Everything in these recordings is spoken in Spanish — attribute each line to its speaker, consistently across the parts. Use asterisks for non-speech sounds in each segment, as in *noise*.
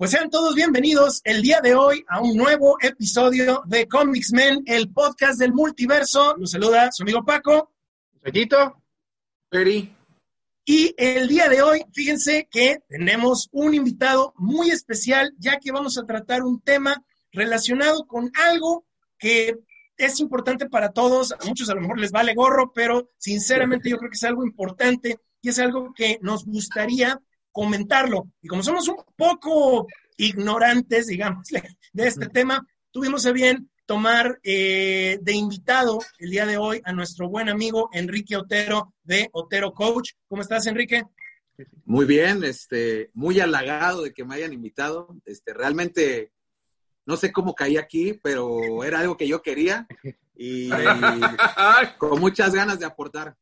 Speaker 1: Pues sean todos bienvenidos el día de hoy a un nuevo episodio de Comics Men, el podcast del multiverso. Nos saluda su amigo Paco.
Speaker 2: Petito.
Speaker 3: Peri.
Speaker 1: Y el día de hoy, fíjense que tenemos un invitado muy especial, ya que vamos a tratar un tema relacionado con algo que es importante para todos. A muchos a lo mejor les vale gorro, pero sinceramente yo creo que es algo importante y es algo que nos gustaría comentarlo. Y como somos un poco ignorantes, digamos, *laughs* de este tema, tuvimos a bien tomar eh, de invitado el día de hoy a nuestro buen amigo Enrique Otero de Otero Coach. ¿Cómo estás, Enrique?
Speaker 3: Muy bien, este, muy halagado de que me hayan invitado. Este, realmente no sé cómo caí aquí, pero era algo que yo quería y *laughs* con muchas ganas de aportar.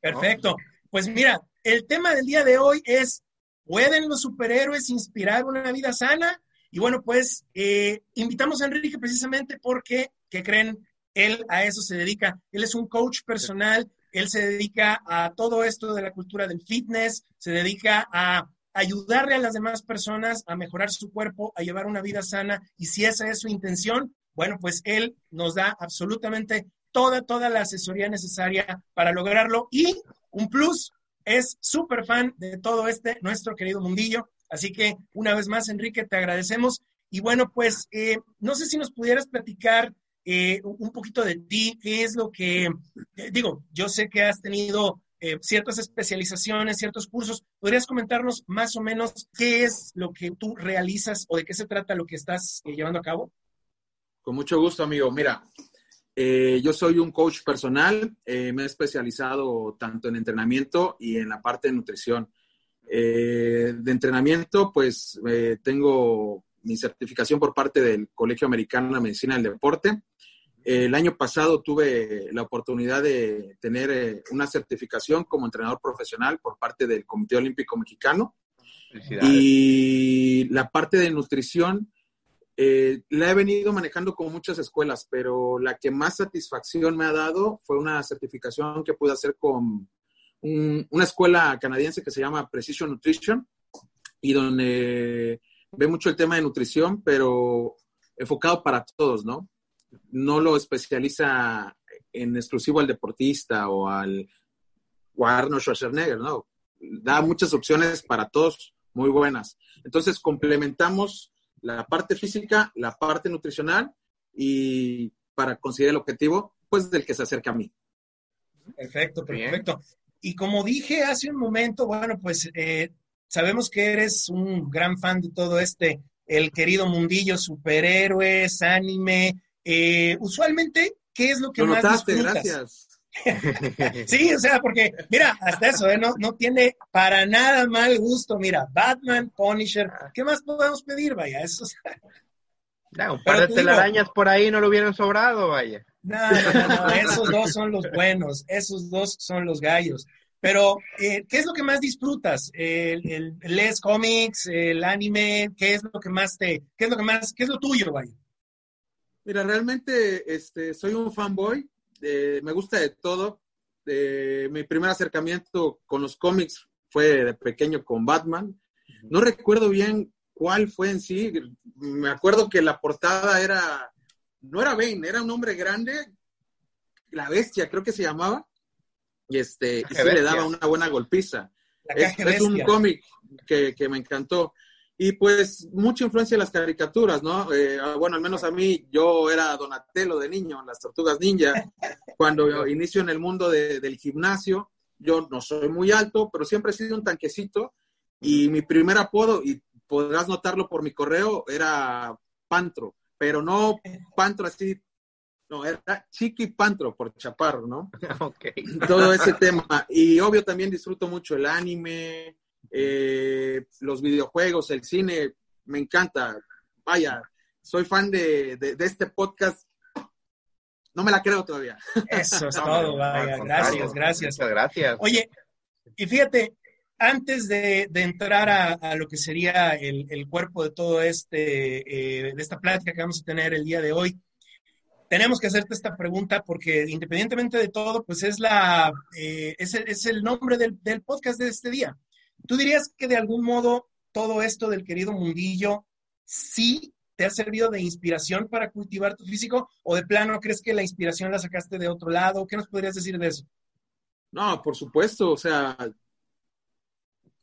Speaker 1: Perfecto. Pues mira, el tema del día de hoy es, ¿pueden los superhéroes inspirar una vida sana? Y bueno, pues eh, invitamos a Enrique precisamente porque, ¿qué creen? Él a eso se dedica. Él es un coach personal, él se dedica a todo esto de la cultura del fitness, se dedica a ayudarle a las demás personas a mejorar su cuerpo, a llevar una vida sana. Y si esa es su intención, bueno, pues él nos da absolutamente toda, toda la asesoría necesaria para lograrlo. Y un plus, es súper fan de todo este, nuestro querido mundillo. Así que una vez más, Enrique, te agradecemos. Y bueno, pues eh, no sé si nos pudieras platicar eh, un poquito de ti, qué es lo que, eh, digo, yo sé que has tenido ciertas especializaciones, ciertos cursos. ¿Podrías comentarnos más o menos qué es lo que tú realizas o de qué se trata lo que estás llevando a cabo?
Speaker 3: Con mucho gusto, amigo. Mira, eh, yo soy un coach personal, eh, me he especializado tanto en entrenamiento y en la parte de nutrición. Eh, de entrenamiento, pues tengo mi certificación por parte del Colegio Americano de Medicina del Deporte. El año pasado tuve la oportunidad de tener una certificación como entrenador profesional por parte del Comité Olímpico Mexicano. Y la parte de nutrición, eh, la he venido manejando con muchas escuelas, pero la que más satisfacción me ha dado fue una certificación que pude hacer con una escuela canadiense que se llama Precision Nutrition y donde ve mucho el tema de nutrición, pero enfocado para todos, ¿no? No lo especializa en exclusivo al deportista o al o Arnold Schwarzenegger, ¿no? Da muchas opciones para todos muy buenas. Entonces complementamos la parte física, la parte nutricional y para conseguir el objetivo, pues del que se acerca a mí.
Speaker 1: Perfecto, perfecto. Y como dije hace un momento, bueno, pues eh, sabemos que eres un gran fan de todo este, el querido mundillo, superhéroes, anime. Eh, usualmente, ¿qué es lo que más notaste,
Speaker 3: gracias. *laughs*
Speaker 1: sí, o sea, porque, mira, hasta eso, ¿eh? no, no tiene para nada mal gusto. Mira, Batman, Punisher, ¿qué más podemos pedir, vaya? Eso, *laughs*
Speaker 2: un par de telarañas por ahí no lo hubieran sobrado, vaya.
Speaker 1: No, no, no, esos dos son los buenos, esos dos son los gallos. Pero, eh, ¿qué es lo que más disfrutas? ¿El, el, ¿Les cómics, el anime? ¿Qué es lo que más te, qué es lo que más, qué es lo tuyo, vaya?
Speaker 3: Mira, realmente este, soy un fanboy me gusta de todo. mi primer acercamiento con los cómics fue de pequeño con Batman. No recuerdo bien cuál fue en sí. Me acuerdo que la portada era, no era Bane, era un hombre grande, la bestia creo que se llamaba, y este, y le daba una buena golpiza. Es, un cómic que, que me encantó. Y pues mucha influencia de las caricaturas, ¿no? Eh, ah, bueno, al menos a mí, yo era Donatello de niño, en las tortugas ninja. Cuando inicio en el mundo del gimnasio, yo no soy muy alto, pero siempre he sido un tanquecito. Y mi primer apodo, y podrás notarlo por mi correo, era Pantro, pero no Pantro así, no, era Chiqui Pantro por chaparro, ¿no? *laughs*
Speaker 2: Ok.
Speaker 3: Todo ese tema. Y obvio también disfruto mucho el anime, eh, los videojuegos, el cine, me encanta. Vaya, soy fan de, este podcast. No me la creo todavía.
Speaker 1: Eso es *laughs* todo, vaya. Gracias, gracias.
Speaker 2: Muchas gracias.
Speaker 1: Oye, y fíjate, antes de, entrar a, lo que sería el, cuerpo de todo este, eh, de esta plática que vamos a tener el día de hoy, tenemos que hacerte esta pregunta porque independientemente de todo, pues es la, eh, es, el, nombre del, del, podcast de este día. ¿Tú dirías que de algún modo todo esto del querido mundillo sí te ha servido de inspiración para cultivar tu físico o de plano crees que la inspiración la sacaste de otro lado? ¿Qué nos podrías decir de eso?
Speaker 3: No, por supuesto, o sea,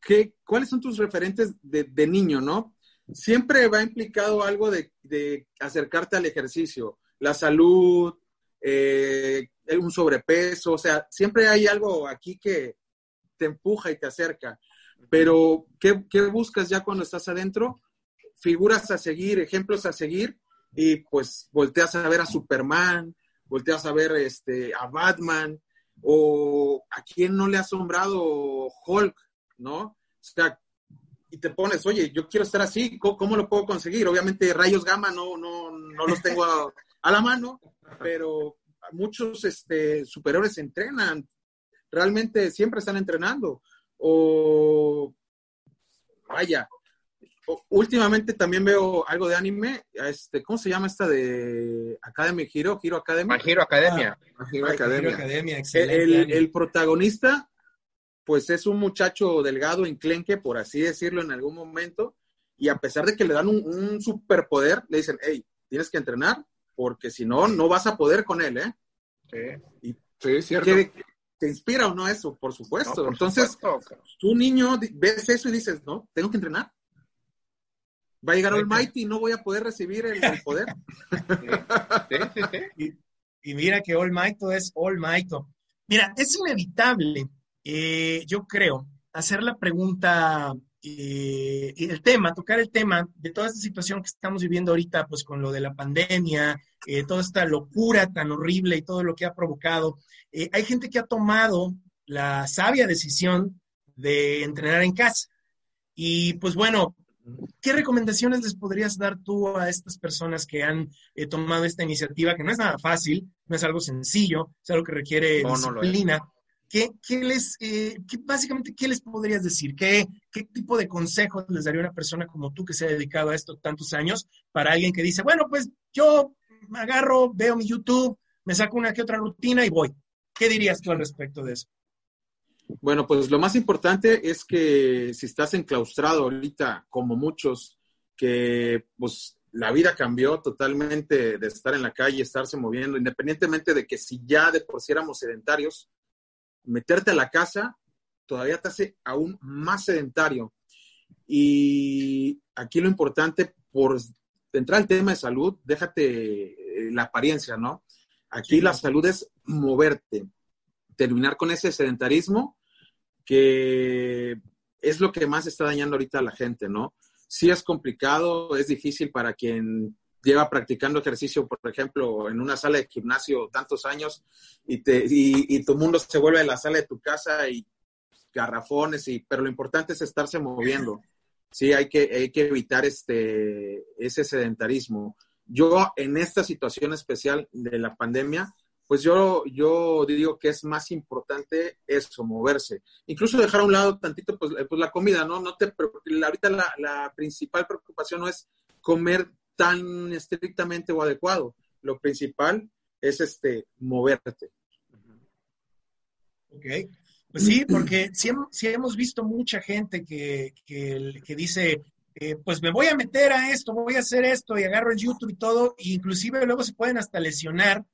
Speaker 3: ¿qué, ¿cuáles son tus referentes de, niño, no? Siempre va implicado algo de, acercarte al ejercicio, la salud, eh, un sobrepeso, o sea, siempre hay algo aquí que te empuja y te acerca. Pero, ¿qué, ¿qué, buscas ya cuando estás adentro? Figuras a seguir, ejemplos a seguir, y pues volteas a ver a Superman, volteas a ver este, a Batman, o a quién no le ha asombrado Hulk, ¿no? O sea, y te pones, oye, yo quiero estar así, ¿cómo, lo puedo conseguir? Obviamente rayos gamma no, no, no los tengo a, la mano, pero muchos este, superhéroes entrenan, realmente siempre están entrenando. O, vaya, últimamente también veo algo de anime, este, ¿cómo se llama esta de Academy Hero? Hero Academy.
Speaker 2: Hero Academia.
Speaker 3: Ah, Academia. el, protagonista, pues es un muchacho delgado, enclenque, por así decirlo, en algún momento, y a pesar de que le dan un, superpoder, le dicen, hey, tienes que entrenar, porque si no, no vas a poder con él, ¿eh?
Speaker 2: Sí, sí cierto.
Speaker 3: ¿Te inspira o no eso? Por supuesto. Entonces, tú niño ves eso y dices, no, tengo que entrenar Va a llegar Almighty y no voy a poder recibir el, poder.
Speaker 1: Y, mira que Almighty es Almighty. Mira, es inevitable, eh, yo creo, hacer la pregunta, eh, el tema, tocar el tema de toda esta situación que estamos viviendo ahorita, pues con lo de la pandemia, eh, toda esta locura tan horrible y todo lo que ha provocado. hay gente que ha tomado la sabia decisión de entrenar en casa. Y pues bueno, ¿Qué recomendaciones les podrías dar tú a estas personas que han eh, tomado esta iniciativa, que no es nada fácil, no es algo sencillo, es algo que requiere disciplina? ¿Qué, les, eh, básicamente, qué les podrías decir? ¿Qué, ¿Qué tipo de consejos les daría una persona como tú que se ha dedicado a esto tantos años para alguien que dice, bueno, pues yo me agarro, veo mi YouTube, me saco una que otra rutina y voy? ¿Qué dirías tú al respecto de eso?
Speaker 3: Bueno, pues lo más importante es que si estás enclaustrado ahorita, como muchos, que pues la vida cambió totalmente de estar en la calle, estarse moviendo, independientemente de que si ya de por sí éramos sedentarios, meterte a la casa todavía te hace aún más sedentario. Y aquí lo importante, por entrar al tema de salud, déjate eh, la apariencia, ¿no? Aquí la salud es moverte, terminar con ese sedentarismo que es lo que más está dañando ahorita a la gente, ¿no? Sí es complicado, es difícil para quien lleva practicando ejercicio, por ejemplo, en una sala de gimnasio tantos años y, te, y, tu mundo se vuelve la sala de tu casa y garrafones, y, pero lo importante es estarse moviendo. Sí, hay que, hay que evitar este, ese sedentarismo. Yo en esta situación especial de la pandemia, pues yo, yo digo que es más importante eso, moverse. Incluso dejar a un lado tantito, pues, eh, pues la comida, ¿no? no te, ahorita la, la, principal preocupación no es comer tan estrictamente o adecuado. Lo principal es este, moverte.
Speaker 1: Ok. Pues sí, porque sí, hemos visto mucha gente que, que, dice, eh, pues me voy a meter a esto, voy a hacer esto y agarro el YouTube y todo, e inclusive luego se pueden hasta lesionar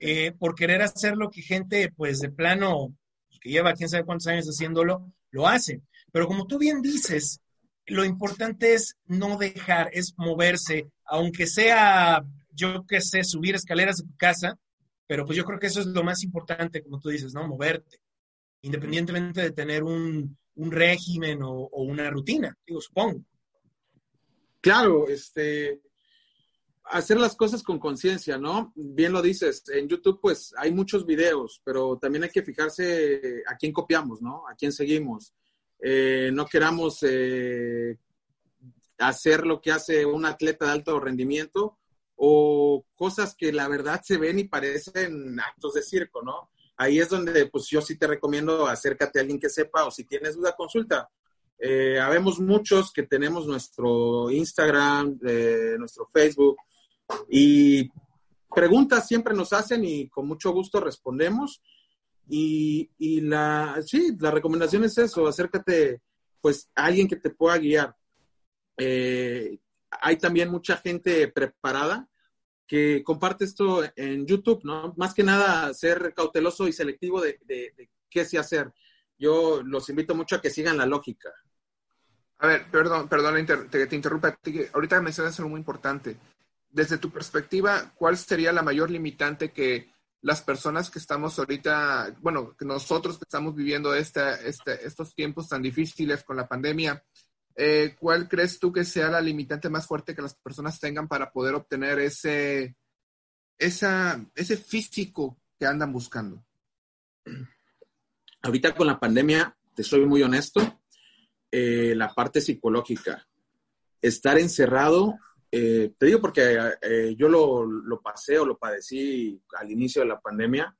Speaker 1: eh, por querer hacer lo que gente, pues de plano, que lleva quién sabe cuántos años haciéndolo, lo hace. Pero como tú bien dices, lo importante es no dejar, es moverse, aunque sea, yo qué sé, subir escaleras de tu casa, pero pues yo creo que eso es lo más importante, como tú dices, ¿no? Moverte, independientemente de tener un, régimen o, o, una rutina, digo, supongo.
Speaker 3: Claro, este, hacer las cosas con conciencia, ¿no? Bien lo dices, en YouTube pues hay muchos videos, pero también hay que fijarse a quién copiamos, ¿no? A quién seguimos. Eh, no queramos eh, hacer lo que hace un atleta de alto rendimiento o cosas que la verdad se ven y parecen actos de circo, ¿no? Ahí es donde pues yo sí te recomiendo acércate a alguien que sepa o si tienes duda, consulta. Eh, habemos muchos que tenemos nuestro Instagram, nuestro Facebook, y preguntas siempre nos hacen y con mucho gusto respondemos. Y, la, sí, la recomendación es eso, acércate pues a alguien que te pueda guiar. eh, hay también mucha gente preparada que comparte esto en YouTube, ¿no? Más que nada ser cauteloso y selectivo de, qué sí hacer. Yo los invito mucho a que sigan la lógica.
Speaker 4: A ver, perdón, perdón, te, te interrumpa. Ahorita mencionas algo muy importante. Desde tu perspectiva, ¿cuál sería la mayor limitante que las personas que estamos ahorita, bueno, nosotros que estamos viviendo este, estos tiempos tan difíciles con la pandemia, eh, ¿cuál crees tú que sea la limitante más fuerte que las personas tengan para poder obtener ese, esa, ese físico que andan buscando?
Speaker 3: Ahorita con la pandemia, te soy muy honesto, eh, la parte psicológica, estar encerrado, eh, te digo porque yo lo, lo, pasé o lo padecí al inicio de la pandemia,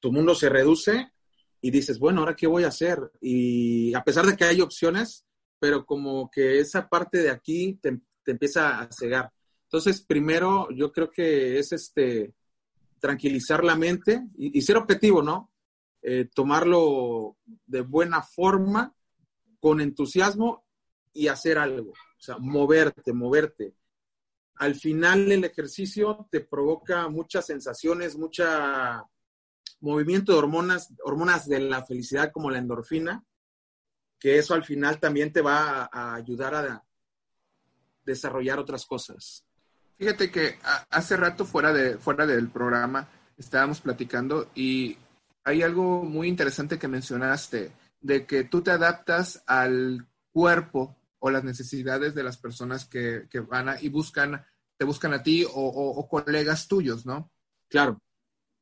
Speaker 3: tu mundo se reduce y dices, bueno, ¿ahora qué voy a hacer? Y a pesar de que hay opciones, pero como que esa parte de aquí te, empieza a cegar. Entonces, primero, yo creo que es este tranquilizar la mente y, ser objetivo, ¿no? Eh, tomarlo de buena forma, con entusiasmo y hacer algo. O sea, moverte, moverte. Al final el ejercicio te provoca muchas sensaciones, mucha movimiento de hormonas, hormonas de la felicidad como la endorfina, que eso al final también te va a, ayudar a desarrollar otras cosas.
Speaker 4: Fíjate que hace rato fuera, de, fuera del programa estábamos platicando y hay algo muy interesante que mencionaste, de que tú te adaptas al cuerpo o las necesidades de las personas que, van a, y buscan, te buscan a ti o, o colegas tuyos, ¿no?
Speaker 3: Claro.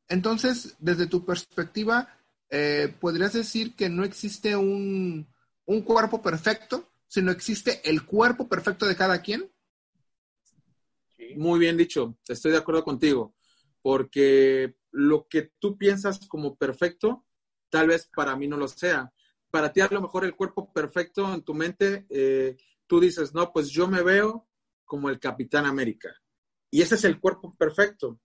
Speaker 4: Entonces, desde tu perspectiva, eh, ¿podrías decir que no existe un, cuerpo perfecto, sino existe el cuerpo perfecto de cada quien?
Speaker 3: Muy bien dicho, estoy de acuerdo contigo, porque lo que tú piensas como perfecto, tal vez para mí no lo sea. Para ti a lo mejor el cuerpo perfecto en tu mente, eh, tú dices, no, pues yo me veo como el Capitán América. Y ese es el cuerpo perfecto.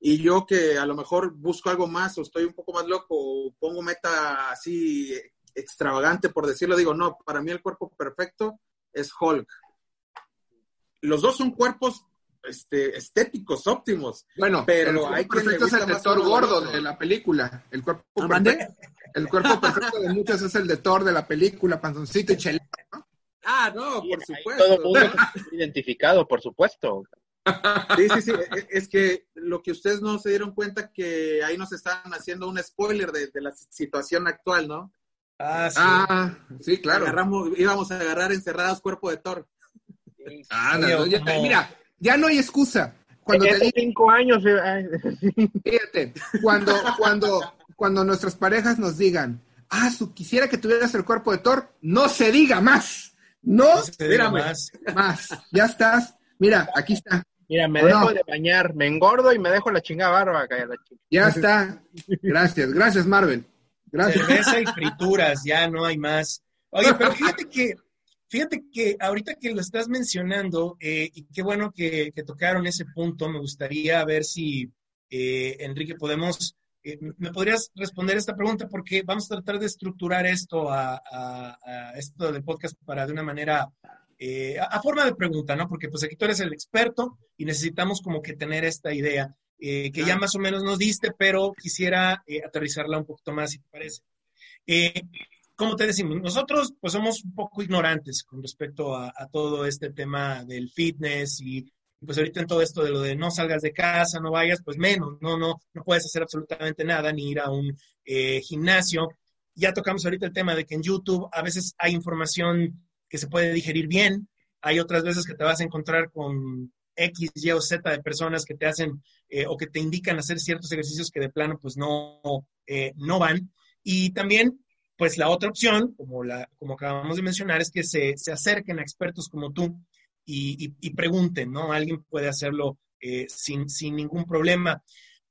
Speaker 3: Y yo que a lo mejor busco algo más o estoy un poco más loco o pongo meta así extravagante, por decirlo, digo, no, para mí el cuerpo perfecto es Hulk. Los dos son cuerpos este, estéticos óptimos.
Speaker 4: Bueno, pero el hay perfecto es el de Thor gordo de la película. El cuerpo, perfecto, el cuerpo perfecto de muchos es el de Thor de la película, panzoncito y chelito,
Speaker 3: ¿no? Ah, no, por supuesto.
Speaker 2: Todo mundo *laughs* identificado, por supuesto.
Speaker 3: Sí, sí, sí. E, es que lo que ustedes no se dieron cuenta que ahí nos están haciendo un spoiler de, la situación actual, ¿no?
Speaker 4: Ah, sí. Ah, sí, claro.
Speaker 3: íbamos a agarrar encerrados cuerpo de Thor.
Speaker 4: Ah, no, mira, ya no hay excusa.
Speaker 2: Cuando te cinco años.
Speaker 4: Eh, *laughs* fíjate, cuando, cuando, cuando nuestras parejas nos digan, ah, su, quisiera que tuvieras el cuerpo de Thor, no se diga más. No, se diga más. Más. Ya estás. Mira, aquí está.
Speaker 2: Mira, me dejo de bañar, me engordo y me dejo la chingada barba. La
Speaker 4: Ya está. Gracias, gracias, Marvel. Gracias.
Speaker 1: Cerveza y frituras, ya no hay más. Oye, pero fíjate que, fíjate que ahorita que lo estás mencionando, eh, y qué bueno que, tocaron ese punto, me gustaría ver si, eh, Enrique, podemos, eh, me podrías responder esta pregunta porque vamos a tratar de estructurar esto a, a esto del podcast para de una manera a, forma de pregunta, ¿no? Porque pues aquí tú eres el experto y necesitamos como que tener esta idea que ya más o menos nos diste, pero quisiera aterrizarla un poquito más, si te parece. Como te decimos, nosotros pues somos un poco ignorantes con respecto a, todo este tema del fitness y pues ahorita en todo esto de lo de no salgas de casa, no vayas, pues menos, no, no, no puedes hacer absolutamente nada ni ir a un gimnasio. Ya tocamos ahorita el tema de que en YouTube a veces hay información que se puede digerir bien. Hay otras veces que te vas a encontrar con X, Y o Z de personas que te hacen eh, o que te indican hacer ciertos ejercicios que de plano pues no, eh, no van. Y también, pues la otra opción, como, la, como acabamos de mencionar, es que se, se acerquen a expertos como tú y, y, pregunten, ¿no? Alguien puede hacerlo eh, sin, sin ningún problema.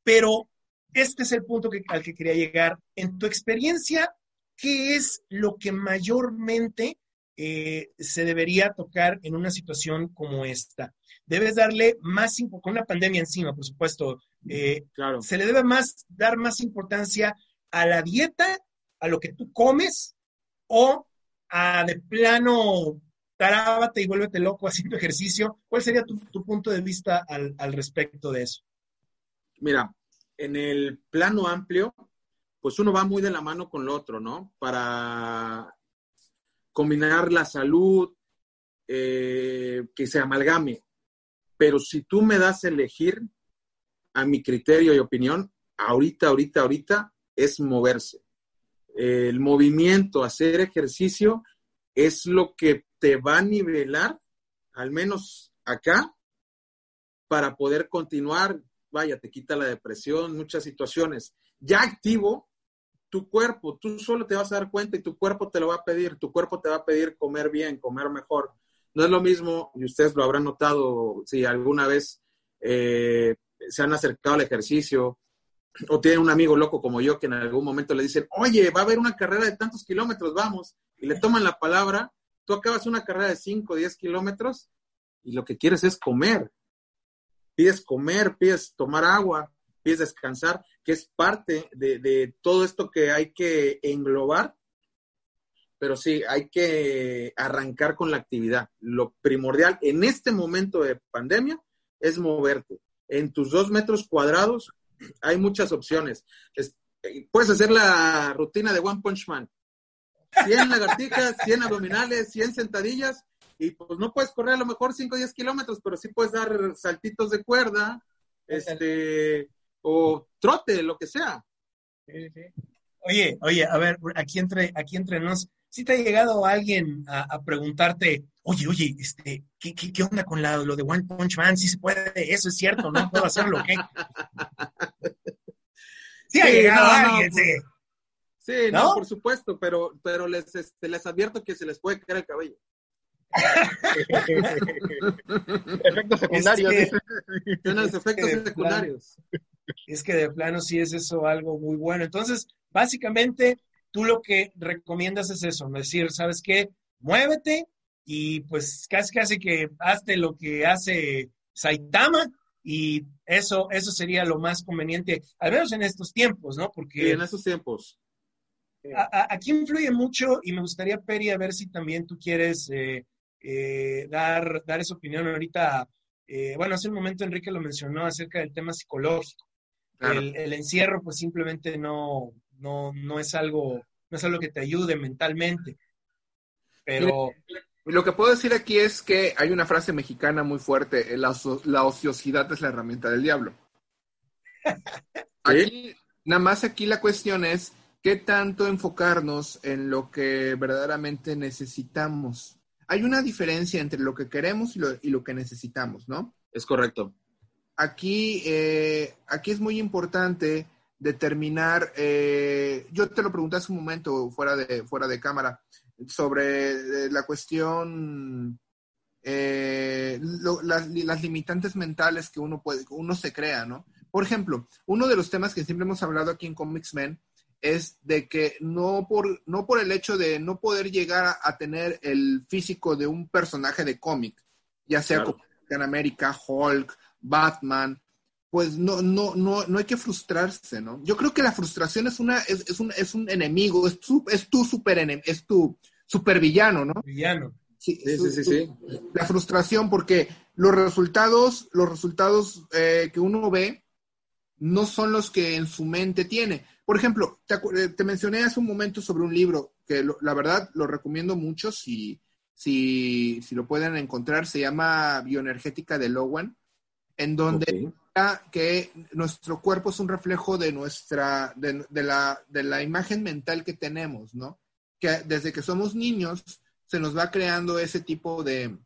Speaker 1: Pero este es el punto que, al que quería llegar. En tu experiencia, ¿qué es lo que mayormente eh, se debería tocar en una situación como esta. Debes darle más, con una pandemia encima, por supuesto, eh, claro. se le debe más, dar más importancia a la dieta, a lo que tú comes o a de plano tarábate y vuélvete loco haciendo *laughs* ejercicio. ¿Cuál sería tu, punto de vista al, respecto de eso?
Speaker 3: Mira, en el plano amplio, pues uno va muy de la mano con lo otro, ¿no? Para combinar la salud, eh, que se amalgame. Pero si tú me das a elegir, a mi criterio y opinión, ahorita, ahorita, ahorita, es moverse. El movimiento, hacer ejercicio, es lo que te va a nivelar, al menos acá, para poder continuar. Vaya, te quita la depresión, muchas situaciones. Ya activo, tu cuerpo, tú solo te vas a dar cuenta y tu cuerpo te lo va a pedir, tu cuerpo te va a pedir comer bien, comer mejor. No es lo mismo, y ustedes lo habrán notado si alguna vez eh, se han acercado al ejercicio o tienen un amigo loco como yo que en algún momento le dicen, oye, va a haber una carrera de tantos kilómetros, vamos, y le toman la palabra, tú acabas una carrera de 5 o 10 kilómetros y lo que quieres es comer. Pides comer, pides tomar agua, pides descansar, que es parte de, de todo esto que hay que englobar pero sí, hay que arrancar con la actividad. Lo primordial en este momento de pandemia es moverte. En tus dos metros cuadrados hay muchas opciones. puedes hacer la rutina de One Punch Man. 100 lagartijas, *laughs* 100 abdominales, 100 sentadillas, y pues no puedes correr a lo mejor 5 o 10 kilómetros, pero sí puedes dar saltitos de cuerda, este, o trote, lo que sea.
Speaker 1: Oye, oye, a ver, aquí entre, aquí entre nos, si te ha llegado alguien a, preguntarte, oye, oye, este, ¿qué, qué, onda con lo de One Punch Man? ¿Sí se puede? ¿Eso es cierto? ¿No puedo hacerlo? ¿Qué? *laughs* Sí, ha llegado alguien, sí.
Speaker 3: Sí, no, por supuesto, pero, pero les, este, les advierto que se les puede caer el cabello. *laughs*
Speaker 2: efectos secundarios. Es
Speaker 3: que, los efectos secundarios.
Speaker 1: es que de plano sí es eso algo muy bueno. Entonces, básicamente, tú lo que recomiendas es eso, decir, ¿sabes qué? Muévete y pues casi casi que hazte lo que hace Saitama y eso, eso sería lo más conveniente, al menos en estos tiempos, ¿no? Porque...
Speaker 3: Sí, en estos tiempos.
Speaker 1: aquí influye mucho y me gustaría, Peri, a ver si también tú quieres eh, eh, dar, dar esa opinión ahorita. Eh, bueno, hace un momento Enrique lo mencionó acerca del tema psicológico. El, el, encierro, pues simplemente no, no, no es algo, no es algo que te ayude mentalmente. Pero.
Speaker 4: Lo que puedo decir aquí es que hay una frase mexicana muy fuerte: la, la ociosidad es la herramienta del diablo. *laughs* Aquí, nada más aquí la cuestión es qué tanto enfocarnos en lo que verdaderamente necesitamos. Hay una diferencia entre lo que queremos y lo, y lo que necesitamos, ¿no?
Speaker 3: Es correcto.
Speaker 4: Aquí, eh, aquí es muy importante determinar, eh, yo te lo pregunté hace un momento fuera de, fuera de cámara, sobre eh, la cuestión, eh, las, limitantes mentales que uno, puede, uno se crea, ¿no? Por ejemplo, uno de los temas que siempre hemos hablado aquí en Comics Men es de que no por, no por el hecho de no poder llegar a, tener el físico de un personaje de cómic, ya sea como Capitán América, Hulk, Batman, pues no, no, no, no hay que frustrarse, ¿no? Yo creo que la frustración es una, es, es un, es un enemigo, es tu, es tu super es tu supervillano, ¿no?
Speaker 1: Villano.
Speaker 3: Sí, sí, sí, sí,
Speaker 4: La frustración, porque los resultados, los resultados eh, que uno ve no son los que en su mente tiene. Por ejemplo, te, eh, te mencioné hace un momento sobre un libro que la verdad lo recomiendo mucho si, si, si lo pueden encontrar, se llama Bioenergética de Lowen, en donde que nuestro cuerpo es un reflejo de nuestra, de, la, de la imagen mental que tenemos, ¿no? Que desde que somos niños se nos va creando ese tipo de,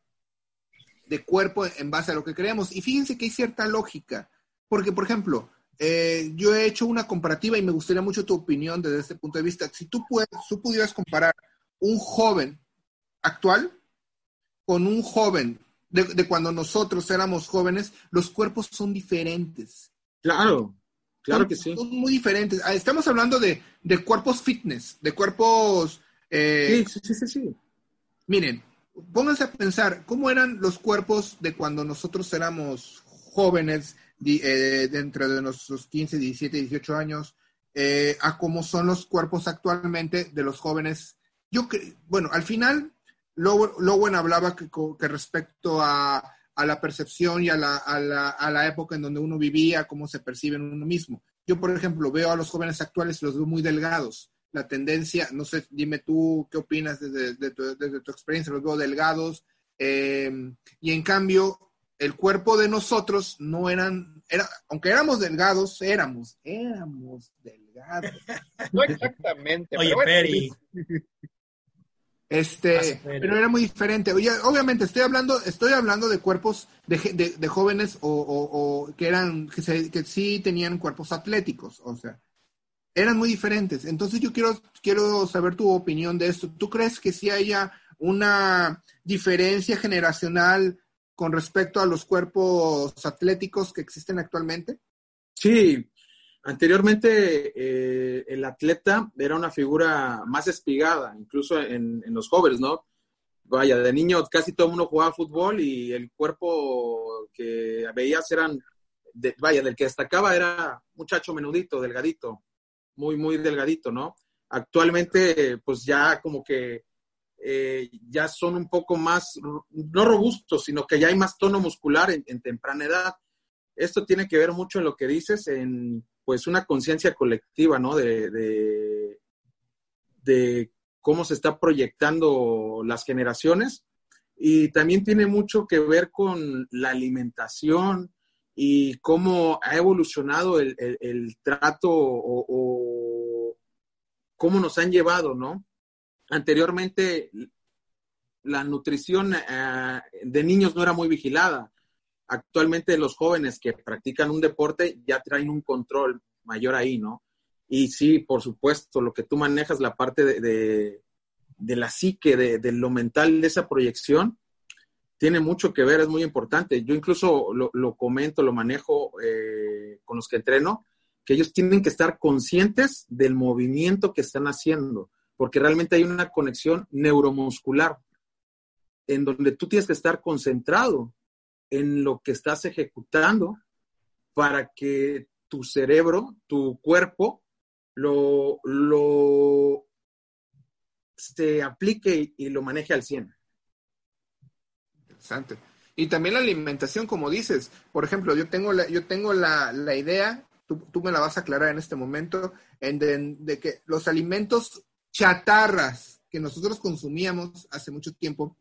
Speaker 4: de cuerpo en base a lo que creemos. Y fíjense que hay cierta lógica, porque, por ejemplo, eh, yo he hecho una comparativa y me gustaría mucho tu opinión desde este punto de vista. Si tú, puedes, tú pudieras comparar un joven actual con un joven de, cuando nosotros éramos jóvenes, los cuerpos son diferentes.
Speaker 3: Claro, claro que sí.
Speaker 4: Son muy diferentes. Ah, estamos hablando de, cuerpos fitness, de cuerpos...
Speaker 3: Eh, sí, sí, sí, sí.
Speaker 4: Miren, pónganse a pensar, ¿cómo eran los cuerpos de cuando nosotros éramos jóvenes, eh, dentro de nuestros 15, 17, 18 años, eh, a cómo son los cuerpos actualmente de los jóvenes yo bueno, al final, Lowen hablaba que, que respecto a, a, la percepción y a la, a, la, a la época en donde uno vivía, cómo se percibe en uno mismo. Yo, por ejemplo, veo a los jóvenes actuales y los veo muy delgados. La tendencia, no sé, dime tú qué opinas desde, tu, desde tu, experiencia, los veo delgados. Eh, y en cambio, el cuerpo de nosotros no eran, era, aunque éramos delgados, éramos, éramos delgados. *laughs*
Speaker 2: No exactamente.
Speaker 1: Oye, Peri. *laughs*
Speaker 4: Este, pero era muy diferente. Oye, obviamente estoy hablando, estoy hablando de cuerpos de, de, jóvenes o, o, que eran, que, se, que sí tenían cuerpos atléticos, o sea, eran muy diferentes. Entonces yo quiero, quiero saber tu opinión de esto. ¿Tú crees que sí haya una diferencia generacional con respecto a los cuerpos atléticos que existen actualmente?
Speaker 3: Sí, anteriormente eh, el atleta era una figura más espigada, incluso en, los jóvenes, ¿no? Vaya, de niño casi todo el mundo jugaba fútbol y el cuerpo que veías eran, vaya, del que destacaba era muchacho menudito, delgadito, muy, muy delgadito, ¿no? Actualmente, pues ya como que eh, ya son un poco más, no robustos, sino que ya hay más tono muscular en, temprana edad. Esto tiene que ver mucho en lo que dices, en pues una conciencia colectiva, ¿no? De, de, cómo se está proyectando las generaciones y también tiene mucho que ver con la alimentación y cómo ha evolucionado el, trato o, o, cómo nos han llevado, ¿no? anteriormente la nutrición eh, de niños no era muy vigilada. Actualmente los jóvenes que practican un deporte ya traen un control mayor ahí, ¿no? Y sí, por supuesto, lo que tú manejas, la parte de, la psique, de, lo mental, de esa proyección, tiene mucho que ver, es muy importante. Yo incluso lo, comento, lo manejo eh, con los que entreno, que ellos tienen que estar conscientes del movimiento que están haciendo porque realmente hay una conexión neuromuscular en donde tú tienes que estar concentrado en lo que estás ejecutando para que tu cerebro, tu cuerpo, lo, lo se aplique y, lo maneje al 100.
Speaker 4: Interesante. Y también la alimentación, como dices. Por ejemplo, yo tengo la, yo tengo la, idea, tú, me la vas a aclarar en este momento, en de que los alimentos chatarras que nosotros consumíamos hace mucho tiempo,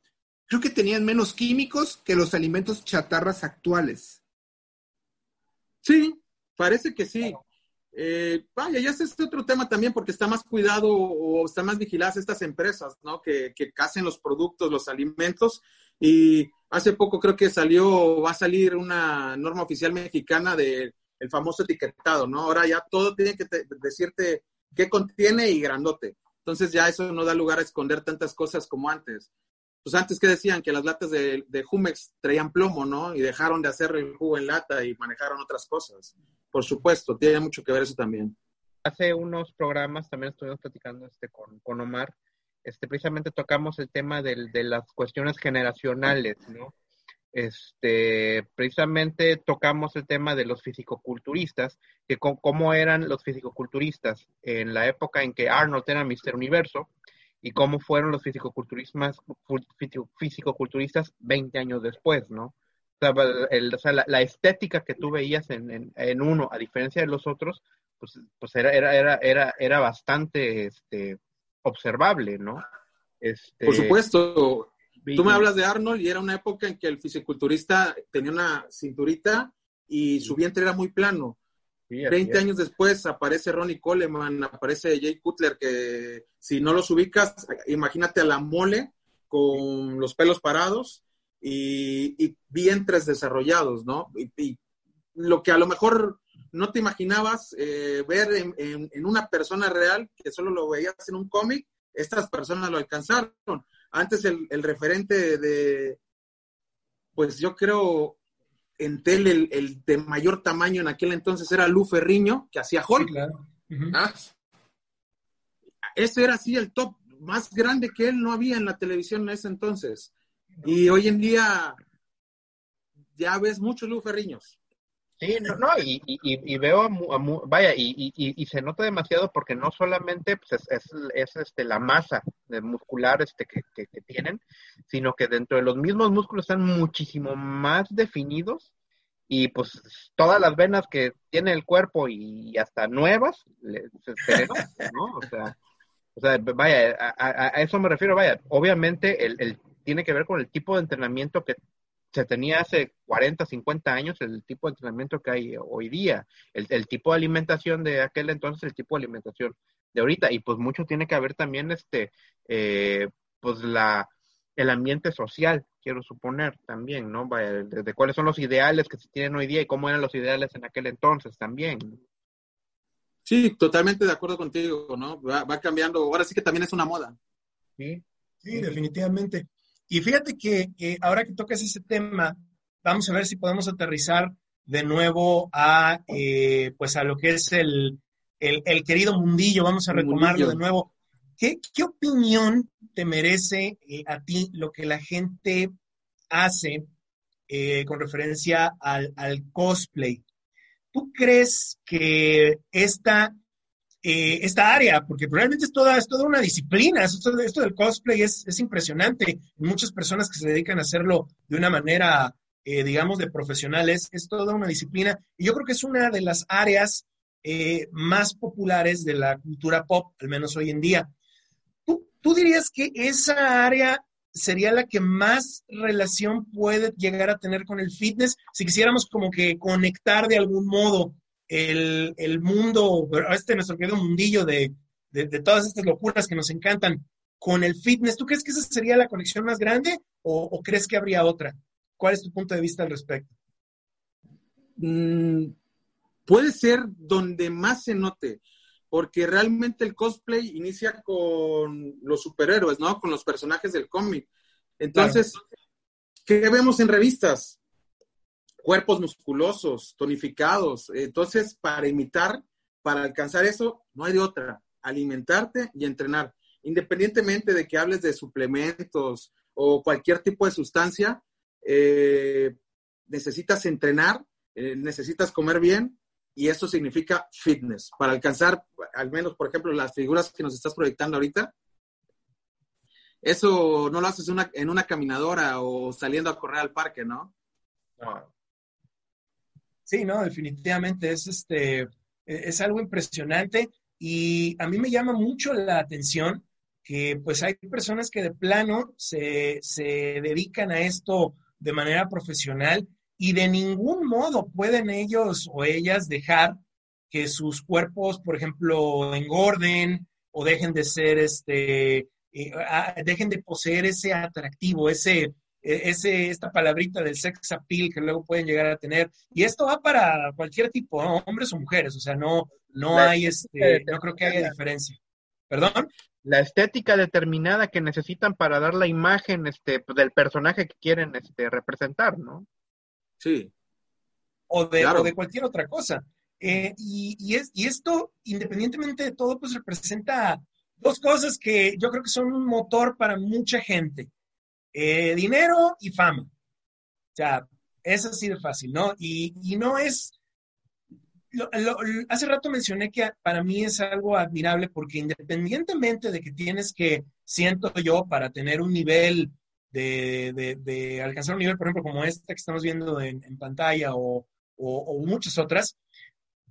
Speaker 4: creo que tenían menos químicos que los alimentos chatarras actuales.
Speaker 3: Sí, parece que sí. Eh, vaya, ya es este otro tema también porque está más cuidado o están más vigiladas estas empresas, ¿no? Que, que hacen los productos, los alimentos. Y hace poco creo que salió, va a salir una norma oficial mexicana del famoso etiquetado, ¿no? Ahora ya todo tiene que decirte qué contiene y grandote. Entonces ya eso no da lugar a esconder tantas cosas como antes. Pues antes que decían que las latas de, de Jumex traían plomo, ¿no? Y dejaron de hacer el jugo en lata y manejaron otras cosas. Por supuesto, tiene mucho que ver eso también.
Speaker 2: Hace unos programas también estuvimos platicando este con, con Omar. Este, precisamente tocamos el tema de las cuestiones generacionales, ¿no? este, precisamente tocamos el tema de los fisicoculturistas, que cómo eran los fisicoculturistas en la época en que Arnold era Mister Universo y cómo fueron los fisicoculturistas, fisicoculturistas 20 años después, ¿no? O sea, la, estética que tú veías en, en, uno, a diferencia de los otros, pues, pues era, era, era, era, era bastante este, observable, ¿no?
Speaker 3: Este, Por supuesto, Tú me hablas de Arnold y era una época en que el fisiculturista tenía una cinturita y su vientre era muy plano. Veinte años después aparece Ronnie Coleman, aparece Jay Cutler, que si no los ubicas, imagínate a la mole con los pelos parados y, vientres desarrollados, ¿no? Y, lo que a lo mejor no te imaginabas eh, ver en, una persona real, que solo lo veías en un cómic, estas personas lo alcanzaron. Antes el, referente de, pues yo creo, en tele, el, de mayor tamaño en aquel entonces era Lu Ferriño, que hacía Hulk. Ah. ese era así el top, más grande que él no había en la televisión en ese entonces. Y hoy en día ya ves muchos Lu Ferriños.
Speaker 2: Sí, no, no y, y, veo, a, vaya, y, y, se nota demasiado porque no solamente pues, es, es, este, la masa muscular este, que, tienen, sino que dentro de los mismos músculos están muchísimo más definidos y pues todas las venas que tiene el cuerpo y hasta nuevas se, ¿no? O sea, o sea vaya, a, a, eso me refiero, vaya, obviamente el, tiene que ver con el tipo de entrenamiento que se tenía hace 40, 50 años, el tipo de entrenamiento que hay hoy día, el, tipo de alimentación de aquel entonces, el tipo de alimentación de ahorita, y pues mucho tiene que ver también este, eh, pues la, el ambiente social, quiero suponer también, ¿no? de, cuáles son los ideales que se tienen hoy día y cómo eran los ideales en aquel entonces también.
Speaker 3: Sí, totalmente de acuerdo contigo, ¿no? Va, va cambiando, ahora sí que también es una moda.
Speaker 1: Sí, sí, definitivamente. Y fíjate que, ahora que tocas ese tema, vamos a ver si podemos aterrizar de nuevo a, eh, pues a lo que es el, querido mundillo, vamos a retomarlo de nuevo. ¿Qué, opinión te merece eh, a ti lo que la gente hace eh, con referencia al, al, cosplay? ¿Tú crees que esta eh, esta área, porque realmente es toda, es toda una disciplina. Esto, del cosplay es, es, impresionante. Muchas personas que se dedican a hacerlo de una manera, eh, digamos, de profesionales, es toda una disciplina. Y yo creo que es una de las áreas eh, más populares de la cultura pop, al menos hoy en día. ¿Tú, ¿Tú dirías que esa área sería la que más relación puede llegar a tener con el fitness? Si quisiéramos como que conectar de algún modo el, el mundo, este nuestro querido mundillo de, de, todas estas locuras que nos encantan con el fitness, ¿tú crees que esa sería la conexión más grande o, crees que habría otra? ¿Cuál es tu punto de vista al respecto?
Speaker 3: Mm, puede ser donde más se note, porque realmente el cosplay inicia con los superhéroes, ¿no? Con los personajes del cómic. Entonces, ¿qué vemos en revistas? Cuerpos musculosos, tonificados. Entonces, para imitar, para alcanzar eso, no hay de otra. Alimentarte y entrenar. Independientemente de que hables de suplementos o cualquier tipo de sustancia, eh, necesitas entrenar, eh, necesitas comer bien y eso significa fitness. Para alcanzar, al menos, por ejemplo, las figuras que nos estás proyectando ahorita, eso no lo haces en una caminadora o saliendo a correr al parque, ¿no?
Speaker 1: No. Sí, no, definitivamente es este, e, es algo impresionante y a mí me llama mucho la atención que pues hay personas que de plano se, se dedican a esto de manera profesional y de ningún modo pueden ellos o ellas dejar que sus cuerpos, por ejemplo, engorden o dejen de ser, este, eh, dejen de poseer ese atractivo, ese, ese, esta palabrita del sex appeal que luego pueden llegar a tener. Y esto va para cualquier tipo, hombres o mujeres, o sea, no, no hay, este, no creo que haya diferencia. ¿Perdón?
Speaker 2: La estética determinada que necesitan para dar la imagen este, del personaje que quieren este, representar, ¿no?
Speaker 3: Sí.
Speaker 1: O de, o de cualquier otra cosa. Eh, y, y, es, y esto, independientemente de todo, pues representa dos cosas que yo creo que son un motor para mucha gente. Eh, dinero y fama. O sea, es así de fácil, ¿no? Y, no es... hace rato mencioné que para mí es algo admirable porque independientemente de que tienes que, siento yo, para tener un nivel de, alcanzar un nivel, por ejemplo, como este que estamos viendo en, pantalla o, o, muchas otras,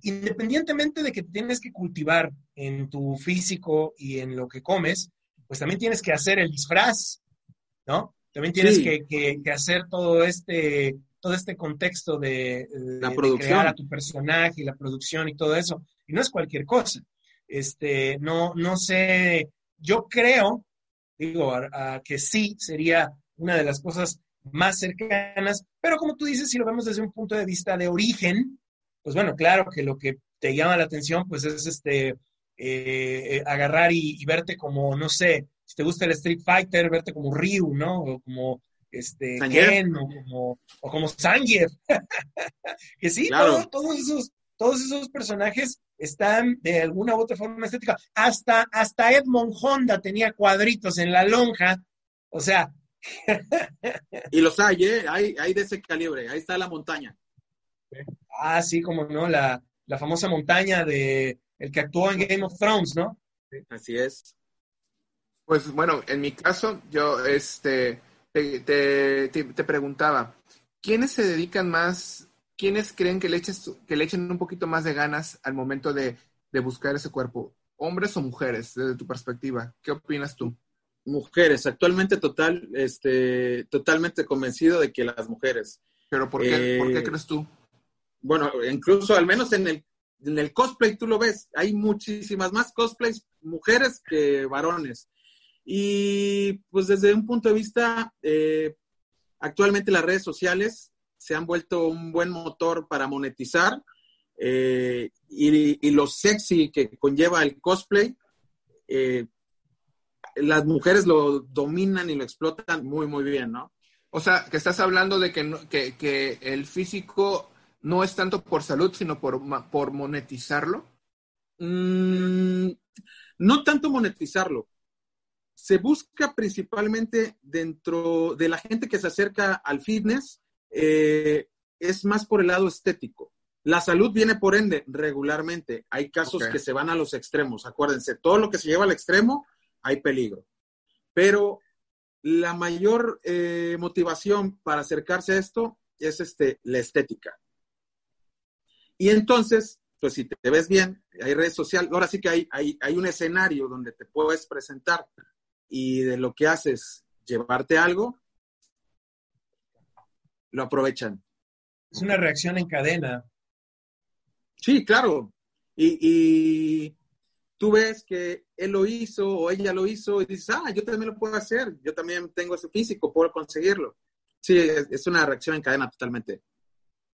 Speaker 1: independientemente de que tienes que cultivar en tu físico y en lo que comes, pues también tienes que hacer el disfraz, ¿no? También tienes que, hacer todo este, todo este contexto de,
Speaker 3: la crear
Speaker 1: a tu personaje y la producción y todo eso. Y no es cualquier cosa. Este, no, no sé, yo creo, digo, que sí sería una de las cosas más cercanas, pero como tú dices, si lo vemos desde un punto de vista de origen, pues bueno, claro que lo que te llama la atención, pues es este, eh, eh, agarrar y, verte como, no sé, si te gusta el Street Fighter, verte como Ryu, ¿no? O como este, Ken, o como, o como *laughs* que sí, todos, esos, todos esos personajes están de alguna u otra forma estética. Hasta, hasta Edmond Honda tenía cuadritos en la lonja. O sea. *laughs*
Speaker 3: y los hay, ¿eh? Hay, hay de ese calibre. Ahí está la montaña.
Speaker 1: Ah, sí, como no, la, la famosa montaña de el que actuó en Game of Thrones, ¿no?
Speaker 3: Así es.
Speaker 4: Pues bueno, en mi caso, yo este, te, te, te preguntaba, ¿quiénes se dedican más, quiénes creen que le, eches, que le echen un poquito más de ganas al momento de, de buscar ese cuerpo? ¿Hombres o mujeres, desde tu perspectiva? ¿Qué opinas tú?
Speaker 3: Mujeres, actualmente total, este, totalmente convencido de que las mujeres.
Speaker 4: ¿Pero por qué, ¿por qué
Speaker 3: Eh,
Speaker 4: crees tú?
Speaker 3: Bueno, incluso al menos en el, en el cosplay tú lo ves, hay muchísimas más cosplays mujeres que varones. Y pues desde un punto de vista, eh, actualmente las redes sociales se han vuelto un buen motor para monetizar eh, y, y lo sexy que conlleva el cosplay, eh, las mujeres lo dominan y lo explotan muy, muy bien, ¿no?
Speaker 4: O sea, que estás hablando de que, no- que, que el físico no es tanto por salud, sino por, por monetizarlo.
Speaker 3: Mm, no tanto monetizarlo. Se busca principalmente dentro de la gente que se acerca al fitness, eh, es más por el lado estético. La salud viene por ende regularmente. Hay casos que se van a los extremos. Acuérdense, todo lo que se lleva al extremo, hay peligro. Pero la mayor eh, motivación para acercarse a esto es este, la estética. Y entonces, pues si te ves bien, hay redes sociales, ahora sí que hay, hay, hay un escenario donde te puedes presentar y de lo que haces, llevarte algo, lo aprovechan.
Speaker 1: Es una reacción en cadena.
Speaker 3: Sí, claro. Y, y tú ves que él lo hizo o ella lo hizo y dices, ah, yo también lo puedo hacer, yo también tengo ese físico, puedo conseguirlo. Sí, es, es una reacción en cadena totalmente.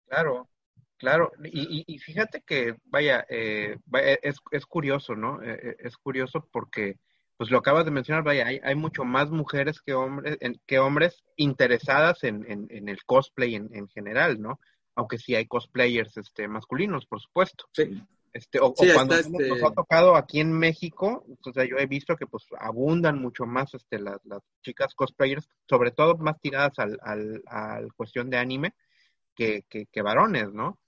Speaker 2: Claro, claro. Y, y- y fíjate que, vaya, eh, es, es curioso, ¿no? Eh, eh, es curioso porque, pues lo acabas de mencionar, vaya, hay, hay mucho más mujeres que hombres, en- que hombres interesadas en, en- en el cosplay en, en general, ¿no? Aunque sí hay cosplayers este, masculinos, por supuesto.
Speaker 3: Sí.
Speaker 2: Este, o,
Speaker 3: Sí,
Speaker 2: o cuando
Speaker 3: este-
Speaker 2: nos ha tocado aquí en México, o sea, yo he visto que pues abundan mucho más este, las, las chicas cosplayers, sobre todo más tiradas al, al, al cuestión de anime que, que, que varones, ¿no?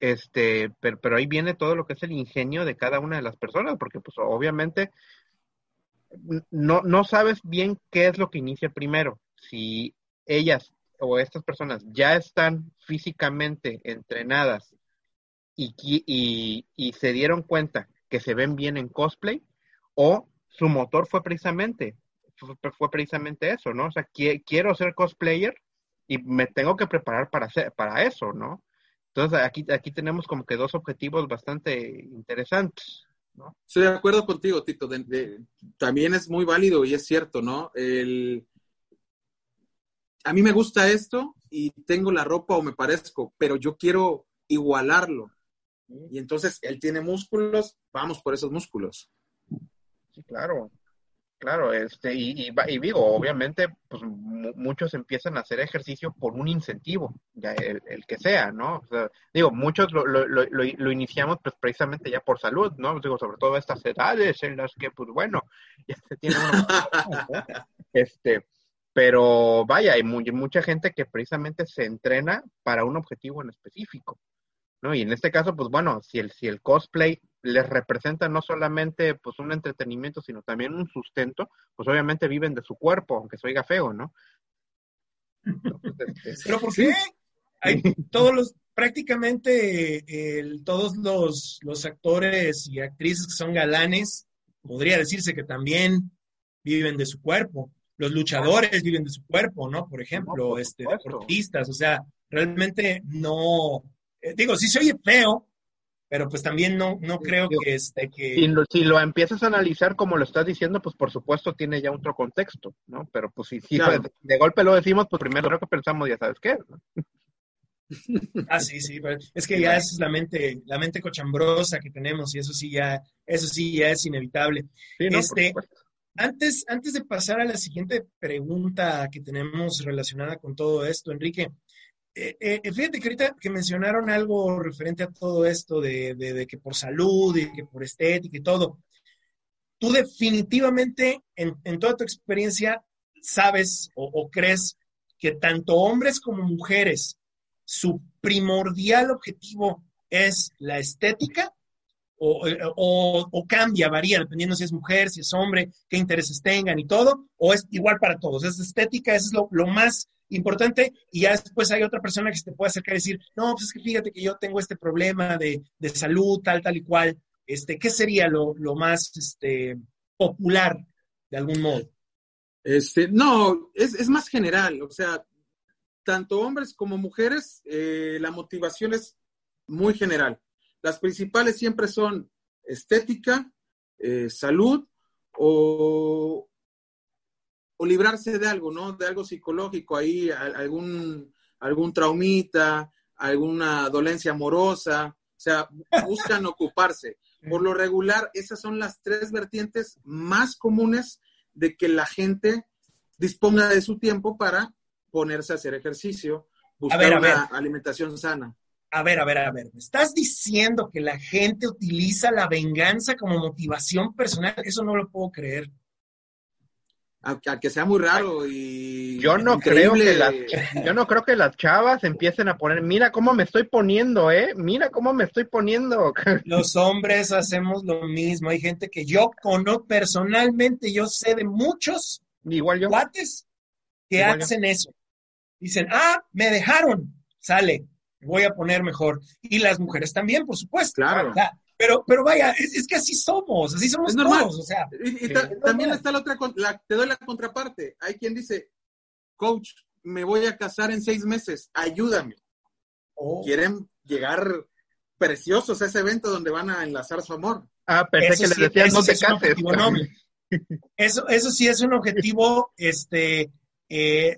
Speaker 2: Este, pero, pero ahí viene todo lo que es el ingenio de cada una de las personas, porque pues obviamente no, no sabes bien qué es lo que inicia primero, si ellas o estas personas ya están físicamente entrenadas y, y, y se dieron cuenta que se ven bien en cosplay, o su motor fue precisamente, fue, precisamente eso, ¿no? O sea, qui- quiero ser cosplayer y me tengo que preparar para, hacer, para eso, ¿no? Entonces aquí, aquí tenemos como que dos objetivos bastante interesantes, ¿no?
Speaker 3: Estoy de acuerdo contigo, Tito. de- de- también es muy válido y es cierto, ¿no? El, a mí me gusta esto y tengo la ropa o me parezco, pero yo quiero igualarlo. Y entonces él tiene músculos, vamos por esos músculos.
Speaker 2: Sí, claro, claro, este, y, y, y digo, obviamente, pues mu- muchos empiezan a hacer ejercicio por un incentivo, ya el, el que sea, ¿no? Digo, muchos lo, lo, iniciamos pues precisamente ya por salud, ¿no? Digo, sobre todo estas edades en las que, pues bueno, *laughs* ya se tiene este, pero vaya, hay mu- mucha gente que precisamente se entrena para un objetivo en específico. ¿no? Y en este caso, pues bueno, si el, si el cosplay les representa no solamente pues un entretenimiento, sino también un sustento, pues obviamente viven de su cuerpo, aunque se oiga feo, ¿no? Entonces, este,
Speaker 1: ¿Pero por qué? Hay todos los, prácticamente todos los, los actores y actrices que son galanes, podría decirse que también viven de su cuerpo. Los luchadores viven de su cuerpo, ¿no? Por ejemplo,
Speaker 2: No, por
Speaker 1: este, deportistas, o sea, realmente no, eh, digo, sí se oye feo, pero pues también no, no creo que este, que...
Speaker 2: si, lo, si lo empiezas a analizar como lo estás diciendo, pues por supuesto tiene ya otro contexto, ¿no? Pero pues si, si
Speaker 3: Claro.
Speaker 2: de, de golpe lo decimos, pues primero creo que pensamos, ya sabes qué, ¿no? *laughs*
Speaker 1: Ah, sí, sí, pero es que ya es la mente, la mente cochambrosa que tenemos y eso sí ya, eso sí ya es inevitable.
Speaker 2: Sí, ¿no?
Speaker 1: Este. Antes, antes de pasar a la siguiente pregunta que tenemos relacionada con todo esto, Enrique, eh, eh, fíjate que ahorita que mencionaron algo referente a todo esto de, que por salud y que por estética y todo, tú definitivamente en, toda tu experiencia sabes o, o crees que tanto hombres como mujeres su primordial objetivo es la estética o, cambia, varía, dependiendo si es mujer, si es hombre, qué intereses tengan y todo, o es igual para todos. Es estética, es lo, más importante, y ya después hay otra persona que se te puede acercar y decir, no, pues es que fíjate que yo tengo este problema de, salud, tal, tal y cual. Este, ¿Qué sería lo, más este, popular de algún modo?
Speaker 3: Este, no, es, más general, o sea, tanto hombres como mujeres, eh, la motivación es muy general. Las principales siempre son estética, eh, salud o, o, librarse de algo, ¿no? De algo psicológico, ahí algún, algún traumita, alguna dolencia amorosa, o sea, buscan *laughs* ocuparse. Por lo regular, esas son las tres vertientes más comunes de que la gente disponga de su tiempo para ponerse a hacer ejercicio, buscar una alimentación sana
Speaker 1: a ver, a ver, a ver, ¿me estás diciendo que la gente utiliza la venganza como motivación personal? Eso no lo puedo creer.
Speaker 3: Aunque sea muy raro y
Speaker 2: yo no creo que las, yo no creo que las chavas empiecen a poner, mira cómo me estoy poniendo, eh, mira cómo me estoy poniendo. *laughs*
Speaker 1: Los hombres hacemos lo mismo. Hay gente que yo conozco personalmente, yo sé de muchos
Speaker 2: igual yo
Speaker 1: cuates que hacen eso. Dicen, ah, me dejaron, sale, voy a poner mejor. Y las mujeres también, por supuesto.
Speaker 3: Claro.
Speaker 1: Pero, pero vaya, es, que así somos, así somos todos. O sea,
Speaker 3: y, también está la otra, te doy la contraparte. Hay quien dice, coach, me voy a casar en seis meses, ayúdame. Oh. Quieren llegar preciosos a ese evento donde van a enlazar su amor.
Speaker 2: Ah, pensé que les decían no te cases.
Speaker 1: Eso, eso sí es un objetivo, este, eh,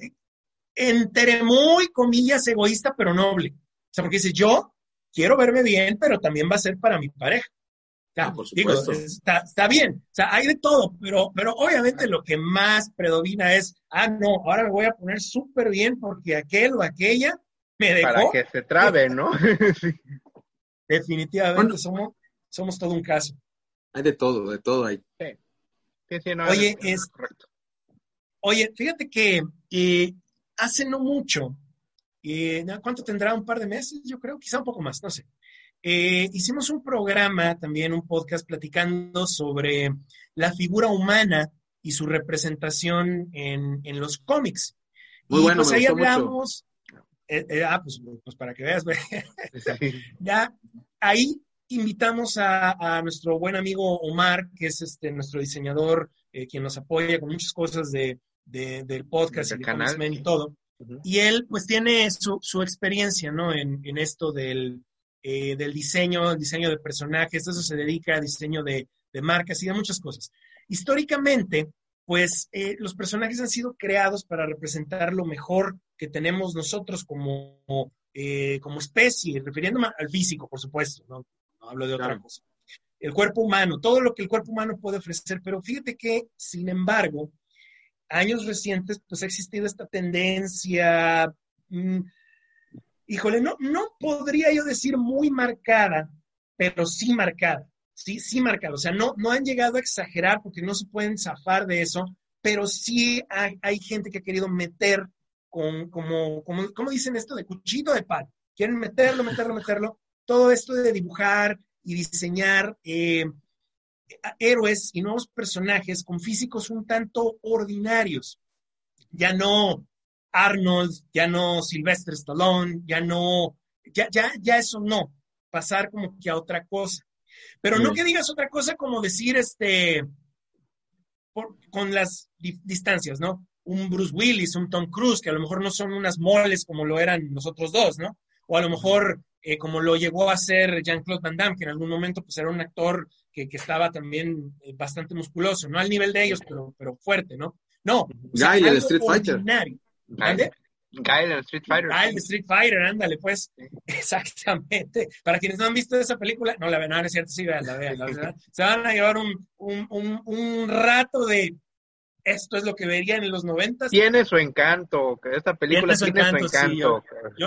Speaker 1: entre muy comillas egoísta, pero noble sea, porque dice, yo quiero verme bien, pero también va a ser para mi pareja.
Speaker 3: Ah, digo,
Speaker 1: está, está, bien, o sea, hay de todo, pero, pero obviamente lo que más predomina es, ah, no, ahora me voy a poner súper bien porque aquel o aquella me dejó.
Speaker 2: Para que se trabe, ¿no? *laughs*
Speaker 1: Definitivamente somos, somos todo un caso.
Speaker 3: Hay de todo, de todo hay.
Speaker 1: Sí. Sí, no, oye, es, oye, fíjate que eh, hace no mucho ¿Cuánto tendrá? Un par de meses, yo creo, quizá un poco más, no sé. Eh, hicimos un programa, también un podcast platicando sobre la figura humana y su representación en, los cómics.
Speaker 3: Muy bueno,
Speaker 1: pues ahí hablamos, eh, eh, ah, pues, pues, para que veas, *laughs* ya ahí invitamos a, nuestro buen amigo Omar, que es este nuestro diseñador, quien nos apoya con muchas cosas de, del podcast y canal y todo. Y él pues tiene su, su experiencia, ¿no? En, en esto del, eh, del diseño, el diseño de personajes, eso se dedica a diseño de, de marcas y de muchas cosas. Históricamente, pues eh, los personajes han sido creados para representar lo mejor que tenemos nosotros como, eh, como especie, refiriéndome al físico, por supuesto, no, no hablo de otra cosa. El cuerpo humano, todo lo que el cuerpo humano puede ofrecer, pero fíjate que, sin embargo, años recientes, pues ha existido esta tendencia, mm, híjole, no, no podría yo decir muy marcada, pero sí marcada, sí, sí marcada. O sea, no, no han llegado a exagerar porque no se pueden zafar de eso, pero sí hay, gente que ha querido meter con, como, como, ¿cómo dicen esto? De cuchillo de pan. Quieren meterlo, meterlo, meterlo. Todo esto de dibujar y diseñar eh, héroes y nuevos personajes con físicos un tanto ordinarios. Ya no Arnold, ya no Sylvester Stallone, ya no, ya, ya, ya eso no, pasar como que a otra cosa. Pero no que digas otra cosa como decir, este, con las distancias, ¿no? Un Bruce Willis, un Tom Cruise, que a lo mejor no son unas moles como lo eran nosotros dos, ¿no? O a lo mejor eh, como lo llegó a ser Jean-Claude Van Damme, que en algún momento pues era un actor que, estaba también eh, bastante musculoso, no al nivel de ellos, pero, pero fuerte, ¿no? No.
Speaker 3: Guy, el Street Fighter.
Speaker 2: Guy, el Street Fighter.
Speaker 1: Guy, el Street Fighter, ándale, pues. *laughs* Exactamente. Para quienes no han visto esa película, no la ven, no, es cierto, sí, vean, la vean, Se van a llevar un, un, un, un rato de, esto es lo que verían en los noventas.
Speaker 2: Tiene su encanto, esta película tiene su encanto.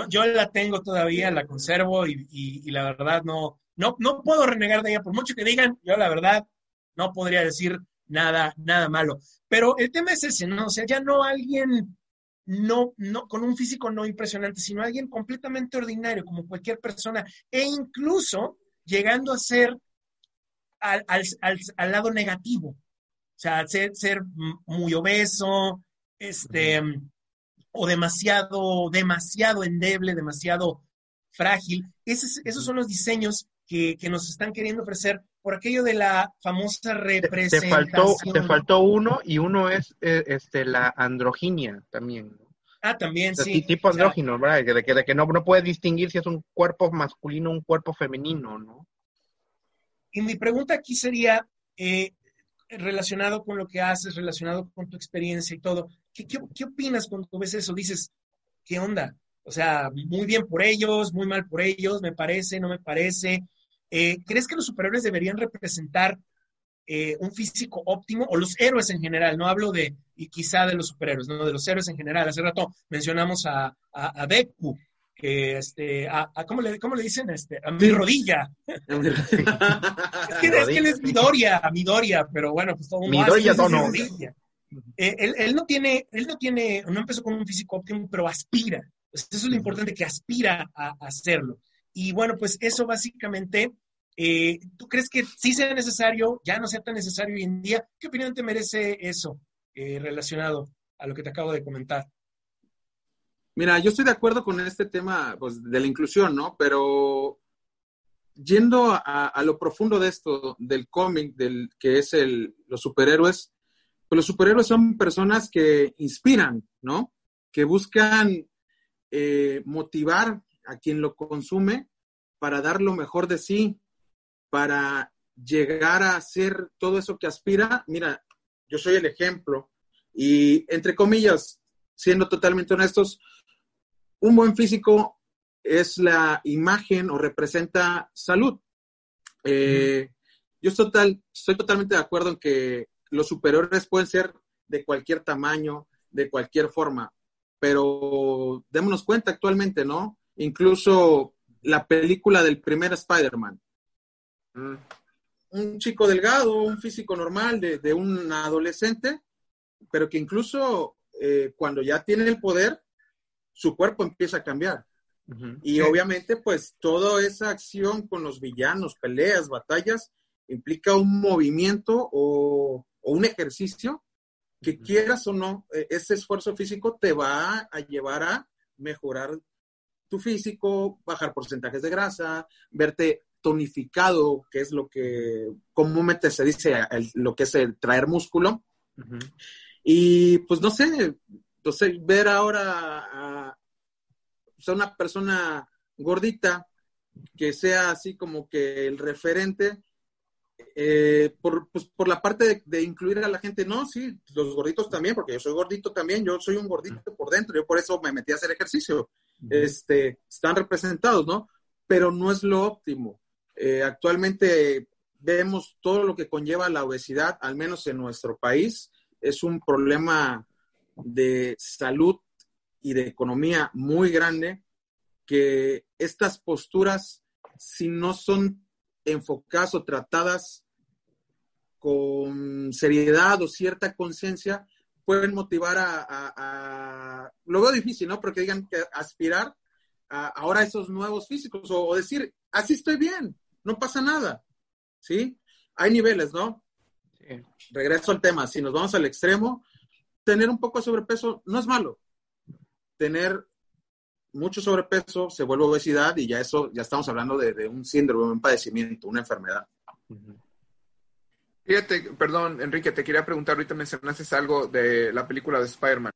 Speaker 1: yo, la tengo todavía, la conservo y, la verdad no, no, no puedo renegar de ella, por mucho que digan, yo la verdad no podría decir nada, nada malo. Pero el tema es ese, ¿no? O sea, ya no alguien, no, no, con un físico no impresionante, sino alguien completamente ordinario, como cualquier persona, e incluso llegando a ser al, lado negativo. O sea, ser, ser muy obeso, este, o demasiado, demasiado endeble, demasiado frágil. esos son los diseños que, nos están queriendo ofrecer por aquello de la famosa representación.
Speaker 2: Te, faltó, te faltó uno y uno es eh, este, la androginia también.
Speaker 1: Ah, también, sí.
Speaker 2: Tipo andrógino, ¿verdad? De que, de que no, no puede distinguir si es un cuerpo masculino o un cuerpo femenino, ¿no?
Speaker 1: Y mi pregunta aquí sería, eh, relacionado con lo que haces, relacionado con tu experiencia y todo, ¿qué, qué, opinas cuando ves eso? Dices, ¿qué onda? O sea, muy bien por ellos, muy mal por ellos, me parece, no me parece. Eh, ¿Crees que los superhéroes deberían representar eh, un físico óptimo o los héroes en general? No hablo de, y quizá de los superhéroes, no, de los héroes en general. Hace rato mencionamos a, a, Deku, que este, a, ¿cómo, le, ¿cómo, le, dicen? Este, a mi rodilla. es, que, es que él es Midoriya, Midoriya, pero bueno, pues todo
Speaker 2: Midoriya no.
Speaker 1: Eh, él, él, no tiene, él no tiene, no empezó con un físico óptimo, pero aspira. Eso es lo importante, que aspira a hacerlo. Y bueno, pues eso básicamente, eh, ¿tú crees que sí sea necesario, ya no sea tan necesario hoy en día? ¿Qué opinión te merece eso eh, relacionado a lo que te acabo de comentar?
Speaker 3: Mira, yo estoy de acuerdo con este tema pues, de la inclusión, ¿no? Pero yendo a, lo profundo de esto, del cómic, del que es el, los superhéroes, pues los superhéroes son personas que inspiran, ¿no? Que buscan eh, motivar a quien lo consume para dar lo mejor de sí, para llegar a hacer todo eso que aspira. Mira, yo soy el ejemplo y entre comillas, siendo totalmente honestos, un buen físico es la imagen o representa salud. Eh, yo estoy, estoy totalmente de acuerdo en que los superiores pueden ser de cualquier tamaño, de cualquier forma, pero démonos cuenta actualmente, ¿no? Incluso la película del primer Spider-Man. Mm. Un chico delgado, un físico normal de, un adolescente, pero que incluso eh, cuando ya tiene el poder, su cuerpo empieza a cambiar. Y obviamente, pues toda esa acción con los villanos, peleas, batallas, implica un movimiento o un ejercicio que quieras o no, e, ese esfuerzo físico te va a llevar a mejorar tu físico, bajar porcentajes de grasa, verte tonificado, que es lo que comúnmente se dice, lo que es el traer músculo. Y pues no sé, no sé, ver ahora a, una persona gordita que sea así como que el referente, eh, por, pues, por la parte de, incluir a la gente, no, sí, los gorditos también, porque yo soy gordito también, yo soy un gordito por dentro, yo por eso me metí a hacer ejercicio. Este, están representados, ¿no? Pero no es lo óptimo. Eh, actualmente vemos todo lo que conlleva la obesidad, al menos en nuestro país, es un problema de salud y de economía muy grande, que estas posturas, si no son enfocadas o tratadas con seriedad o cierta conciencia, pueden motivar a, Lo veo difícil, ¿no? Porque digan que aspirar a, ahora a esos nuevos físicos o, decir, así estoy bien, no pasa nada, ¿sí? Hay niveles, ¿no? Regreso al tema, si nos vamos al extremo, tener un poco de sobrepeso no es malo. Tener mucho sobrepeso se vuelve obesidad y ya eso, ya estamos hablando de, un síndrome, un padecimiento, una enfermedad.
Speaker 4: Fíjate, perdón, Enrique, te quería preguntar, ahorita mencionaste algo de la película de Spider-Man.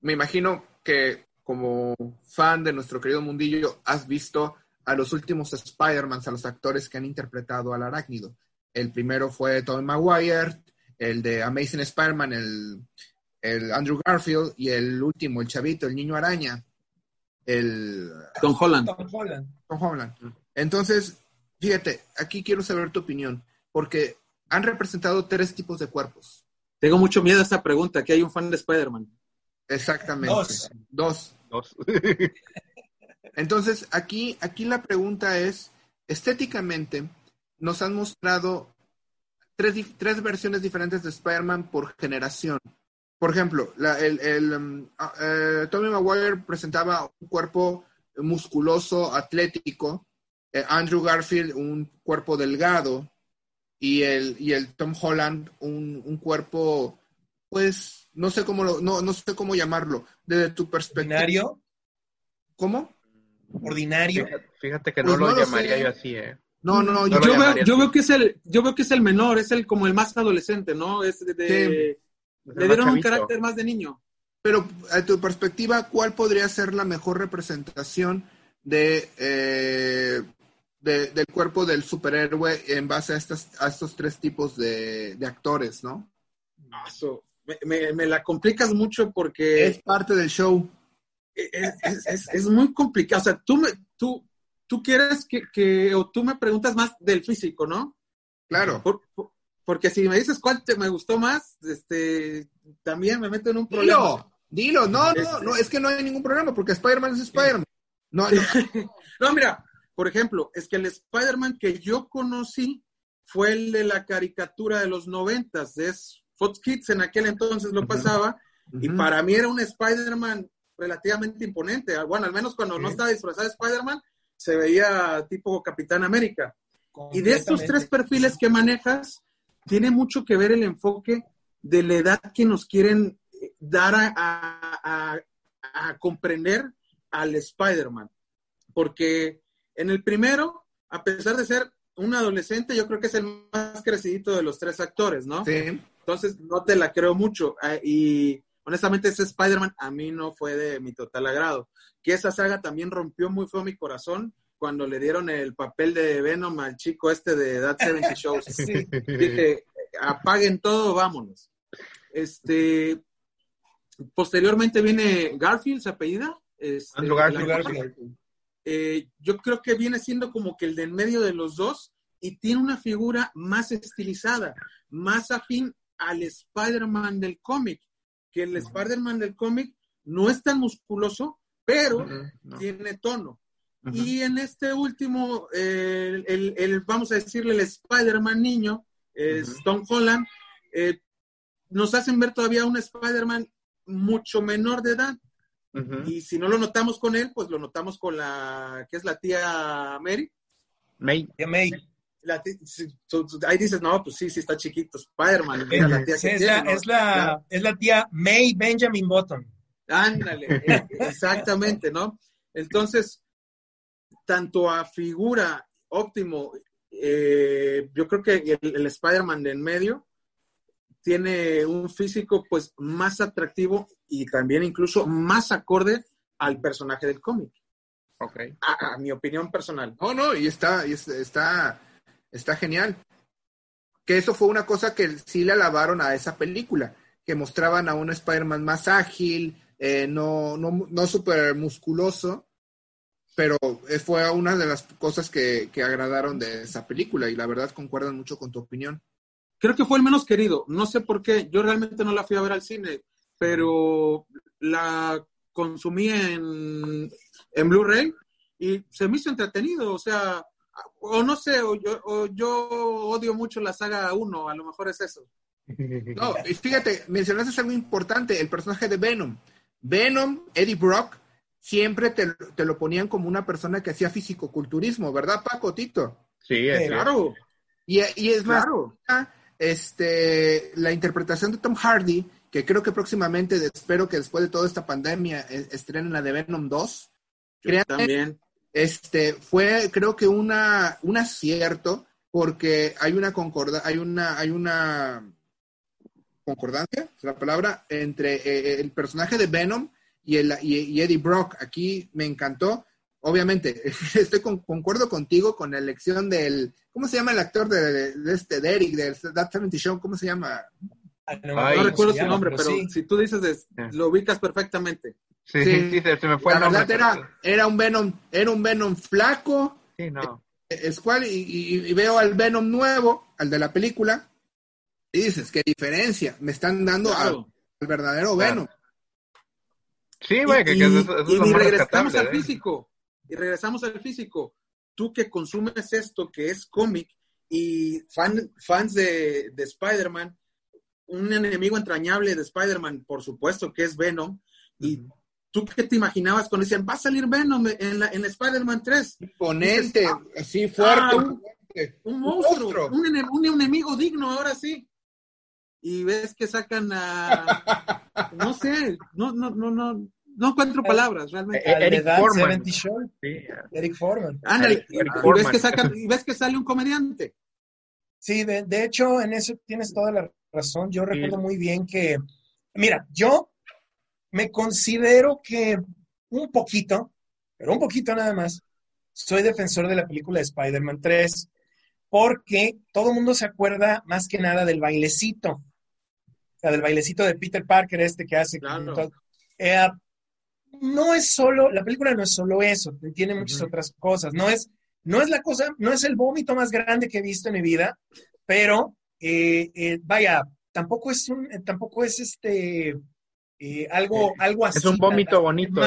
Speaker 4: Me imagino que como fan de nuestro querido mundillo, has visto a los últimos Spider-Man, a los actores que han interpretado al arácnido. El primero fue Tobey Maguire, el de Amazing Spider-Man, el, el Andrew Garfield, y el último, el chavito, el niño araña el...
Speaker 3: Tom Holland.
Speaker 4: Tom Holland. Entonces, fíjate, aquí quiero saber tu opinión, porque han representado tres tipos de cuerpos.
Speaker 3: Tengo mucho miedo a esta pregunta, que hay un fan de Spider-Man.
Speaker 4: Exactamente.
Speaker 1: Dos.
Speaker 4: Dos. *laughs* Entonces, aquí, aquí la pregunta es, estéticamente, nos han mostrado tres, tres versiones diferentes de Spider-Man por generación. por ejemplo, la, el, el, um, ah, eh, Tommy Maguire presentaba un cuerpo musculoso, atlético, eh, Andrew Garfield un cuerpo delgado y el, y el Tom Holland un, un cuerpo, pues, no sé cómo lo, no, no sé cómo llamarlo, desde tu perspectiva.
Speaker 1: ¿Ordinario?
Speaker 4: ¿Cómo?
Speaker 1: ¿Ordinario?
Speaker 2: Fíjate, fíjate que no
Speaker 4: Pues
Speaker 2: lo
Speaker 4: no lo
Speaker 2: llamaría
Speaker 4: sé.
Speaker 2: yo así, ¿eh?
Speaker 4: No, no,
Speaker 2: No
Speaker 4: yo,
Speaker 3: veo, yo veo que es el, yo veo que es el menor, es el como el más adolescente, ¿no? Es de, de- le dieron un carácter más de niño.
Speaker 4: pero a tu perspectiva, ¿cuál podría ser la mejor representación de, eh, de- del cuerpo del superhéroe en base a, estas, a estos tres tipos de, de actores, no?
Speaker 3: Aso, Me, me- me la complicas mucho porque
Speaker 4: Es parte del show.
Speaker 3: es, es- es- es muy complicado. O sea, tú, me, tú, tú quieres que, que, o tú me preguntas más del físico, ¿no?
Speaker 4: Claro.
Speaker 3: Por- por- porque si me dices cuál te me gustó más, este, también me meto en un problema.
Speaker 4: Dilo, dilo. No, no,
Speaker 3: Este-
Speaker 4: no, es que no hay ningún problema porque Spider-Man es Spider-Man. No, no. *laughs*
Speaker 3: No, mira, por ejemplo, es que el Spider-Man que yo conocí fue el de la caricatura de los noventas, es Fox Kids en aquel entonces lo pasaba, y
Speaker 4: Ujú.
Speaker 3: para mí era un Spider-Man relativamente imponente. Bueno, al menos cuando no estaba disfrazado de Spider-Man, se veía tipo Capitán América. Y de estos tres perfiles que manejas, tiene mucho que ver el enfoque de la edad que nos quieren eh, dar a, a- a- a comprender al Spider-Man. Porque en el primero, a pesar de ser un adolescente, yo creo que es el más crecidito de los tres actores, ¿no?
Speaker 4: Sí.
Speaker 3: Entonces, no te la creo mucho. Ah, Y honestamente, ese Spider-Man a mí no fue de mi total agrado. Que esa saga también rompió muy feo mi corazón cuando le dieron el papel de Venom al chico este de That 70 Shows. *laughs*
Speaker 1: Sí.
Speaker 3: Dije, apaguen todo, vámonos. Este, posteriormente viene Garfield, ¿se apellida? Este,
Speaker 2: Andrew Garfield.
Speaker 3: Eh, yo creo que viene siendo como que el de en medio de los dos y tiene una figura más estilizada, más afín al Spider-Man del cómic, que el Spider-Man del cómic no es tan musculoso, pero
Speaker 2: no.
Speaker 3: tiene tono. Y en este último, eh, el, el- vamos a decirle, el Spider-Man niño, es
Speaker 2: Ujú.
Speaker 3: Tom Holland, eh, nos hacen ver todavía un Spider-Man mucho menor de edad. Y si no lo notamos con él, pues lo notamos con la, que es la tía Mary.
Speaker 2: May.
Speaker 3: La su- su- ahí dices, no, pues sí, sí está chiquito, Spider-Man. mira la tía
Speaker 1: Sí,
Speaker 3: que
Speaker 1: es,
Speaker 3: tiene,
Speaker 1: la,
Speaker 3: ¿no?
Speaker 1: es, la, es la tía May Benjamin Button.
Speaker 3: Ándale, eh, exactamente, ¿no? Entonces, tanto a figura óptimo, eh, yo creo que el, el Spider-Man de en medio tiene un físico pues más atractivo y también incluso más acorde al personaje del cómic,
Speaker 2: Ok.
Speaker 3: a, a mi opinión personal.
Speaker 4: No, no, y está, y es- está, está genial. Que eso fue una cosa que sí le alabaron a esa película, que mostraban a un Spider-Man más ágil, eh, no, no, no súper musculoso, pero fue una de las cosas que, que agradaron de esa película y la verdad concuerdan mucho con tu opinión.
Speaker 3: Creo que fue el menos querido, no sé por qué, yo realmente no la fui a ver al cine, pero la consumí en, en Blu-ray y se me hizo entretenido, o sea, o no sé, o yo, o yo odio mucho la saga 1, a lo mejor es eso.
Speaker 4: No, y fíjate, mencionaste algo importante, el personaje de Venom. Venom, Eddie Brock, siempre te, te lo ponían como una persona que hacía fisicoculturismo, ¿verdad, Paco, Tito?
Speaker 2: Sí, es
Speaker 3: Claro,
Speaker 4: Y, y es más,
Speaker 3: claro.
Speaker 4: Este, la interpretación de Tom Hardy, que creo que próximamente, espero que después de toda esta pandemia, eh, estrenen la de Venom 2.
Speaker 3: Yo
Speaker 4: Créanme,
Speaker 3: también.
Speaker 4: este, fue creo que una, un acierto, porque hay una concorda, hay una, hay una concordancia, es la palabra, entre eh, el personaje de Venom y, el, y, y Eddie Brock. Aquí me encantó. Obviamente, *laughs* estoy con, concuerdo contigo con la elección del, ¿cómo se llama el actor de, de este, de Eric, de That 70 Show? ¿Cómo se llama?
Speaker 1: Ah, No,
Speaker 2: Ay,
Speaker 3: No
Speaker 1: cómo
Speaker 3: recuerdo su nombre, pero
Speaker 1: sí.
Speaker 3: si tú dices,
Speaker 2: Sí.
Speaker 3: lo ubicas perfectamente.
Speaker 2: Sí,
Speaker 4: Sí.
Speaker 2: se, se me fue
Speaker 4: La
Speaker 2: el nombre.
Speaker 4: verdad era, era un Venom, era un Venom flaco,
Speaker 2: Sí, no.
Speaker 4: es cual, y, y- y veo al Venom nuevo, al de la película, y dices, qué diferencia, me están dando al,
Speaker 3: Claro.
Speaker 4: al verdadero
Speaker 2: Claro.
Speaker 4: Venom.
Speaker 2: Sí, güey, que,
Speaker 3: y,
Speaker 2: que eso, eso es
Speaker 3: y-
Speaker 2: lo
Speaker 3: y
Speaker 2: más
Speaker 3: al
Speaker 2: ¿eh?
Speaker 3: físico. Y regresamos al físico. Tú que consumes esto, que es cómic, y fan, fans de, de Spider-Man, un enemigo entrañable de Spider-Man, por supuesto, que es Venom. Y tú qué te imaginabas cuando decían, va a salir Venom en, la, en Spider-Man 3?
Speaker 4: Imponente, así fuerte.
Speaker 3: Ah, un, un, monstruo, un, un, un, enemigo digno, ahora sí. Y ves que sacan a, *laughs* no sé, no, no, no, no, no encuentro palabras realmente.
Speaker 1: Eh, Eric Foreman. Sí. Eric Foreman.
Speaker 3: Ah, Eric, Eric y, ves que sacan, y ves que sale un comediante.
Speaker 1: Sí, de, de, hecho, en eso tienes toda la razón. Yo recuerdo muy bien que, mira, yo me considero que un poquito, pero un poquito nada más, soy defensor de la película de Spider-Man 3, porque todo el mundo se acuerda más que nada del bailecito, o sea, del bailecito de Peter Parker este que hace.
Speaker 3: Claro.
Speaker 1: Eh, no es solo, la película no es solo eso, tiene muchas uh -huh. otras cosas, no es, no es la cosa, no es el vómito más grande que he visto en mi vida, pero eh, eh, vaya, tampoco es un, tampoco es este eh, algo, algo así.
Speaker 2: Es un vómito bonito.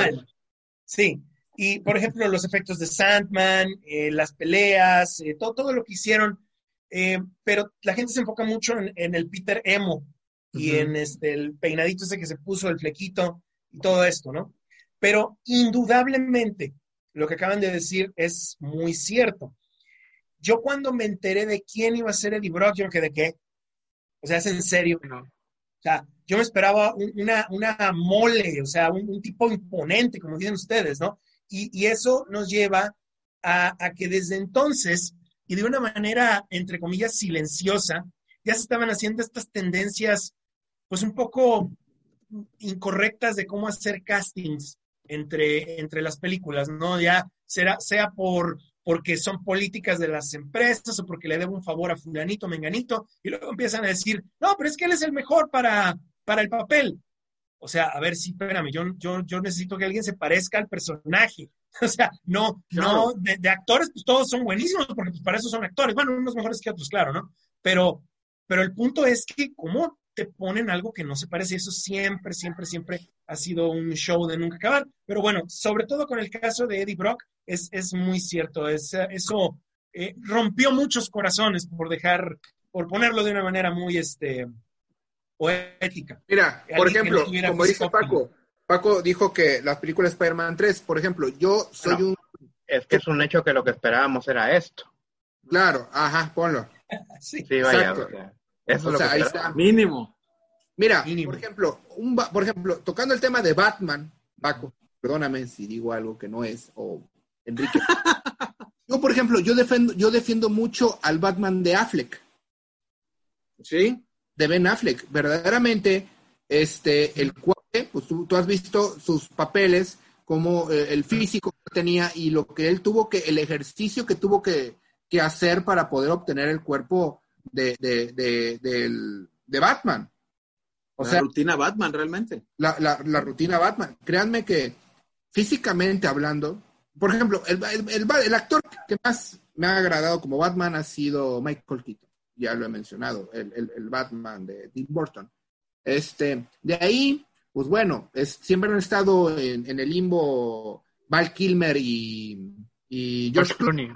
Speaker 1: Sí. Y por ejemplo, los efectos de Sandman, eh, las peleas, eh, todo, todo lo que hicieron. pero la gente se enfoca mucho en, en el Peter Emo uh -huh. y en este, el peinadito ese que se puso, el flequito y todo esto, ¿no? Pero indudablemente, lo que acaban de decir es muy cierto. Yo cuando me enteré de quién iba a ser Eddie Brock, yo me quedé, ¿qué? O sea, es en serio.
Speaker 2: No.
Speaker 1: O sea, yo me esperaba un, una, una mole, o sea, un, un, tipo imponente, como dicen ustedes, ¿no? Y, y eso nos lleva a, a, que desde entonces, y de una manera, entre comillas, silenciosa, ya se estaban haciendo estas tendencias, pues un poco incorrectas de cómo hacer castings entre, entre las películas, ¿no? Ya será, sea por porque son políticas de las empresas o porque le debo un favor a fulanito, menganito, y luego empiezan a decir, no, pero es que él es el mejor para, para el papel. O sea, a ver, sí, espérame, yo, yo, yo necesito que alguien se parezca al personaje. *laughs* O sea, no, no, de, de actores, pues todos son buenísimos, porque pues para eso son actores. Bueno, unos mejores que otros, claro, ¿no? Pero, pero el punto es que, ¿cómo te ponen algo que no se parece? Eso siempre, siempre, siempre ha sido un show de nunca acabar. Pero bueno, sobre todo con el caso de Eddie Brock, es, es muy cierto. Es, eso eh, rompió muchos corazones por dejar, por ponerlo de una manera muy este, poética.
Speaker 4: Mira, por ejemplo, no como dice Paco, Paco dijo que las películas Spider-Man 3, por ejemplo, yo soy no, un...
Speaker 2: Es que es un hecho que lo que esperábamos era esto.
Speaker 4: Claro, ajá, ponlo. *laughs*
Speaker 1: sí,
Speaker 2: sí, vaya. O sea, eso
Speaker 4: o
Speaker 2: es
Speaker 4: sea,
Speaker 2: lo que
Speaker 4: ahí está.
Speaker 3: Mínimo.
Speaker 4: Mira,
Speaker 1: Mínimo.
Speaker 4: por ejemplo, un, por ejemplo, tocando el tema de Batman, Paco, perdóname si digo algo que no es, o Enrique. *laughs* yo, por ejemplo, yo defiendo, yo defiendo mucho al Batman de Affleck.
Speaker 3: ¿Sí?
Speaker 4: De Ben Affleck. Verdaderamente, este, el cuate, pues tú, tú has visto sus papeles, como eh, el físico que tenía y lo que él tuvo que, el ejercicio que tuvo que, que hacer para poder obtener el cuerpo de, de, de, de, de Batman.
Speaker 3: O la sea, rutina Batman, realmente.
Speaker 4: La, la, la, rutina Batman. Créanme que físicamente hablando, por ejemplo, el, el, el, el, actor que más me ha agradado como Batman ha sido Michael Keaton. Ya lo he mencionado, el, Batman de Tim Burton. Este, de ahí, pues bueno, es, siempre han estado en, en el limbo Val Kilmer y, y George Clooney.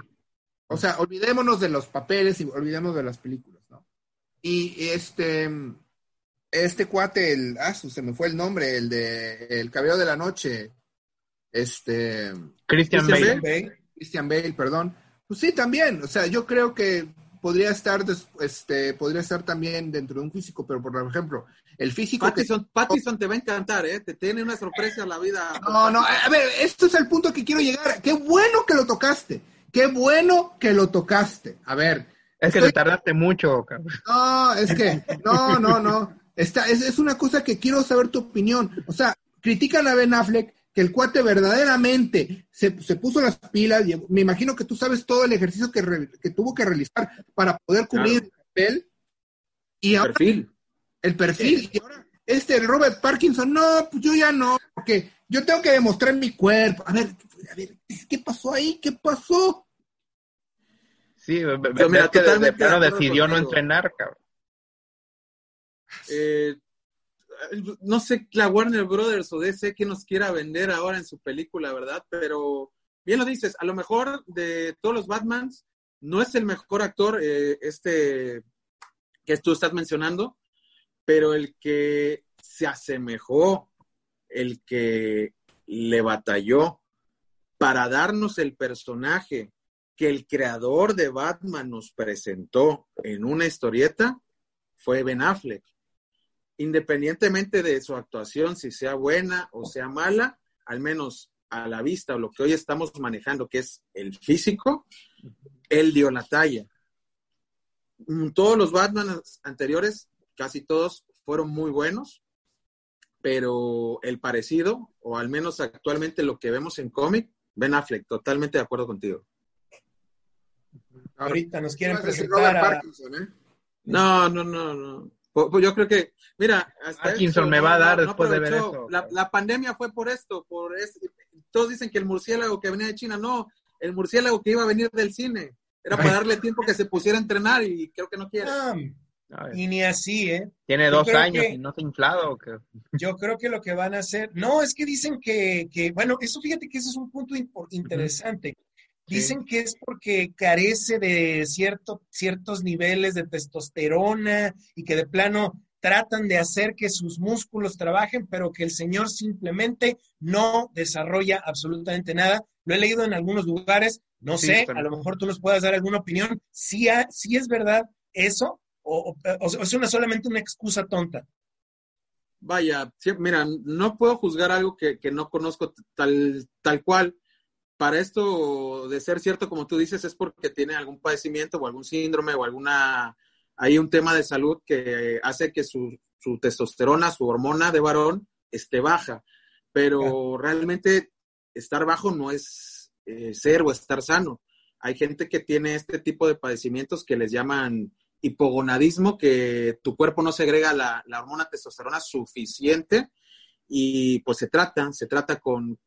Speaker 4: O sea, olvidémonos de los papeles y olvidémonos de las películas, ¿no? Y este, este cuate, el, ah, se me fue el nombre, el de El Cabello de la Noche, este...
Speaker 2: Christian, Christian Bale.
Speaker 4: Bale. Christian Bale, perdón. Pues sí, también, o sea, yo creo que podría estar, este, podría estar también dentro de un físico, pero por ejemplo, el físico
Speaker 3: Pattison, que... Pattison te va a encantar, ¿eh? Te tiene una sorpresa la vida.
Speaker 4: No, no, a ver, esto es el punto que quiero llegar. Qué bueno que lo tocaste. Qué bueno que lo tocaste. A ver.
Speaker 2: Es que te tardaste mucho, cabrón.
Speaker 4: No, es que, no, no, no. Está, es, es, una cosa que quiero saber tu opinión. O sea, critican a Ben Affleck que el cuate verdaderamente se, se puso las pilas. Y me imagino que tú sabes todo el ejercicio que, re, que tuvo que realizar para poder cubrir claro. el papel. Y
Speaker 3: el
Speaker 4: ahora,
Speaker 3: perfil.
Speaker 4: El perfil. Sí. Y ahora, este Robert Parkinson, no, pues yo ya no, porque yo tengo que demostrar mi cuerpo. A ver, a ver, ¿qué pasó ahí? ¿Qué pasó?
Speaker 2: Sí, pero mira, que de plano decidió no entrenar, cabrón.
Speaker 3: Eh, no sé la Warner Brothers o DC que nos quiera vender ahora en su película, ¿verdad? Pero bien lo dices, a lo mejor de todos los Batmans no es el mejor actor eh, este que tú estás mencionando, pero el que se asemejó, el que le batalló para darnos el personaje que el creador de Batman nos presentó en una historieta fue Ben Affleck. Independientemente de su actuación, si sea buena o sea mala, al menos a la vista o lo que hoy estamos manejando, que es el físico, él dio la talla. Mm, todos los Batman anteriores, casi todos, fueron muy buenos, pero el parecido, o al menos actualmente lo que vemos en cómic, Ben Affleck, totalmente de acuerdo contigo.
Speaker 1: Ahorita nos quieren presentar a... ¿eh?
Speaker 3: No, no, no, no. Pues, yo creo que, mira,
Speaker 2: Parkinson me va a dar después de ver esto.
Speaker 3: La, pandemia fue por esto, por todos dicen que el murciélago que venía de China, no, el murciélago que iba a venir del cine. Era para darle tiempo que se pusiera a entrenar y creo que no quiere.
Speaker 1: Y ni así, ¿eh?
Speaker 2: Tiene dos años y no se ha inflado. *laughs*
Speaker 1: Yo creo que lo que van a hacer, no, es que dicen que, que bueno, eso fíjate que ese es un punto interesante. Dicen que es porque carece de cierto, ciertos niveles de testosterona y que de plano tratan de hacer que sus músculos trabajen, pero que el señor simplemente no desarrolla absolutamente nada. Lo he leído en algunos lugares, no sé, a lo mejor tú nos puedas dar alguna opinión. Si, si es verdad eso o, es una, solamente una excusa tonta.
Speaker 3: Vaya, mira, no puedo juzgar algo que, que no conozco tal, tal cual para esto de ser cierto, como tú dices, es porque tiene algún padecimiento o algún síndrome o alguna, hay un tema de salud que hace que su, testosterona, su hormona de varón, esté baja. Pero realmente estar bajo no es eh, ser o estar sano. Hay gente que tiene este tipo de padecimientos que les llaman hipogonadismo, que tu cuerpo no segrega la, la hormona testosterona suficiente y pues se trata, se trata con,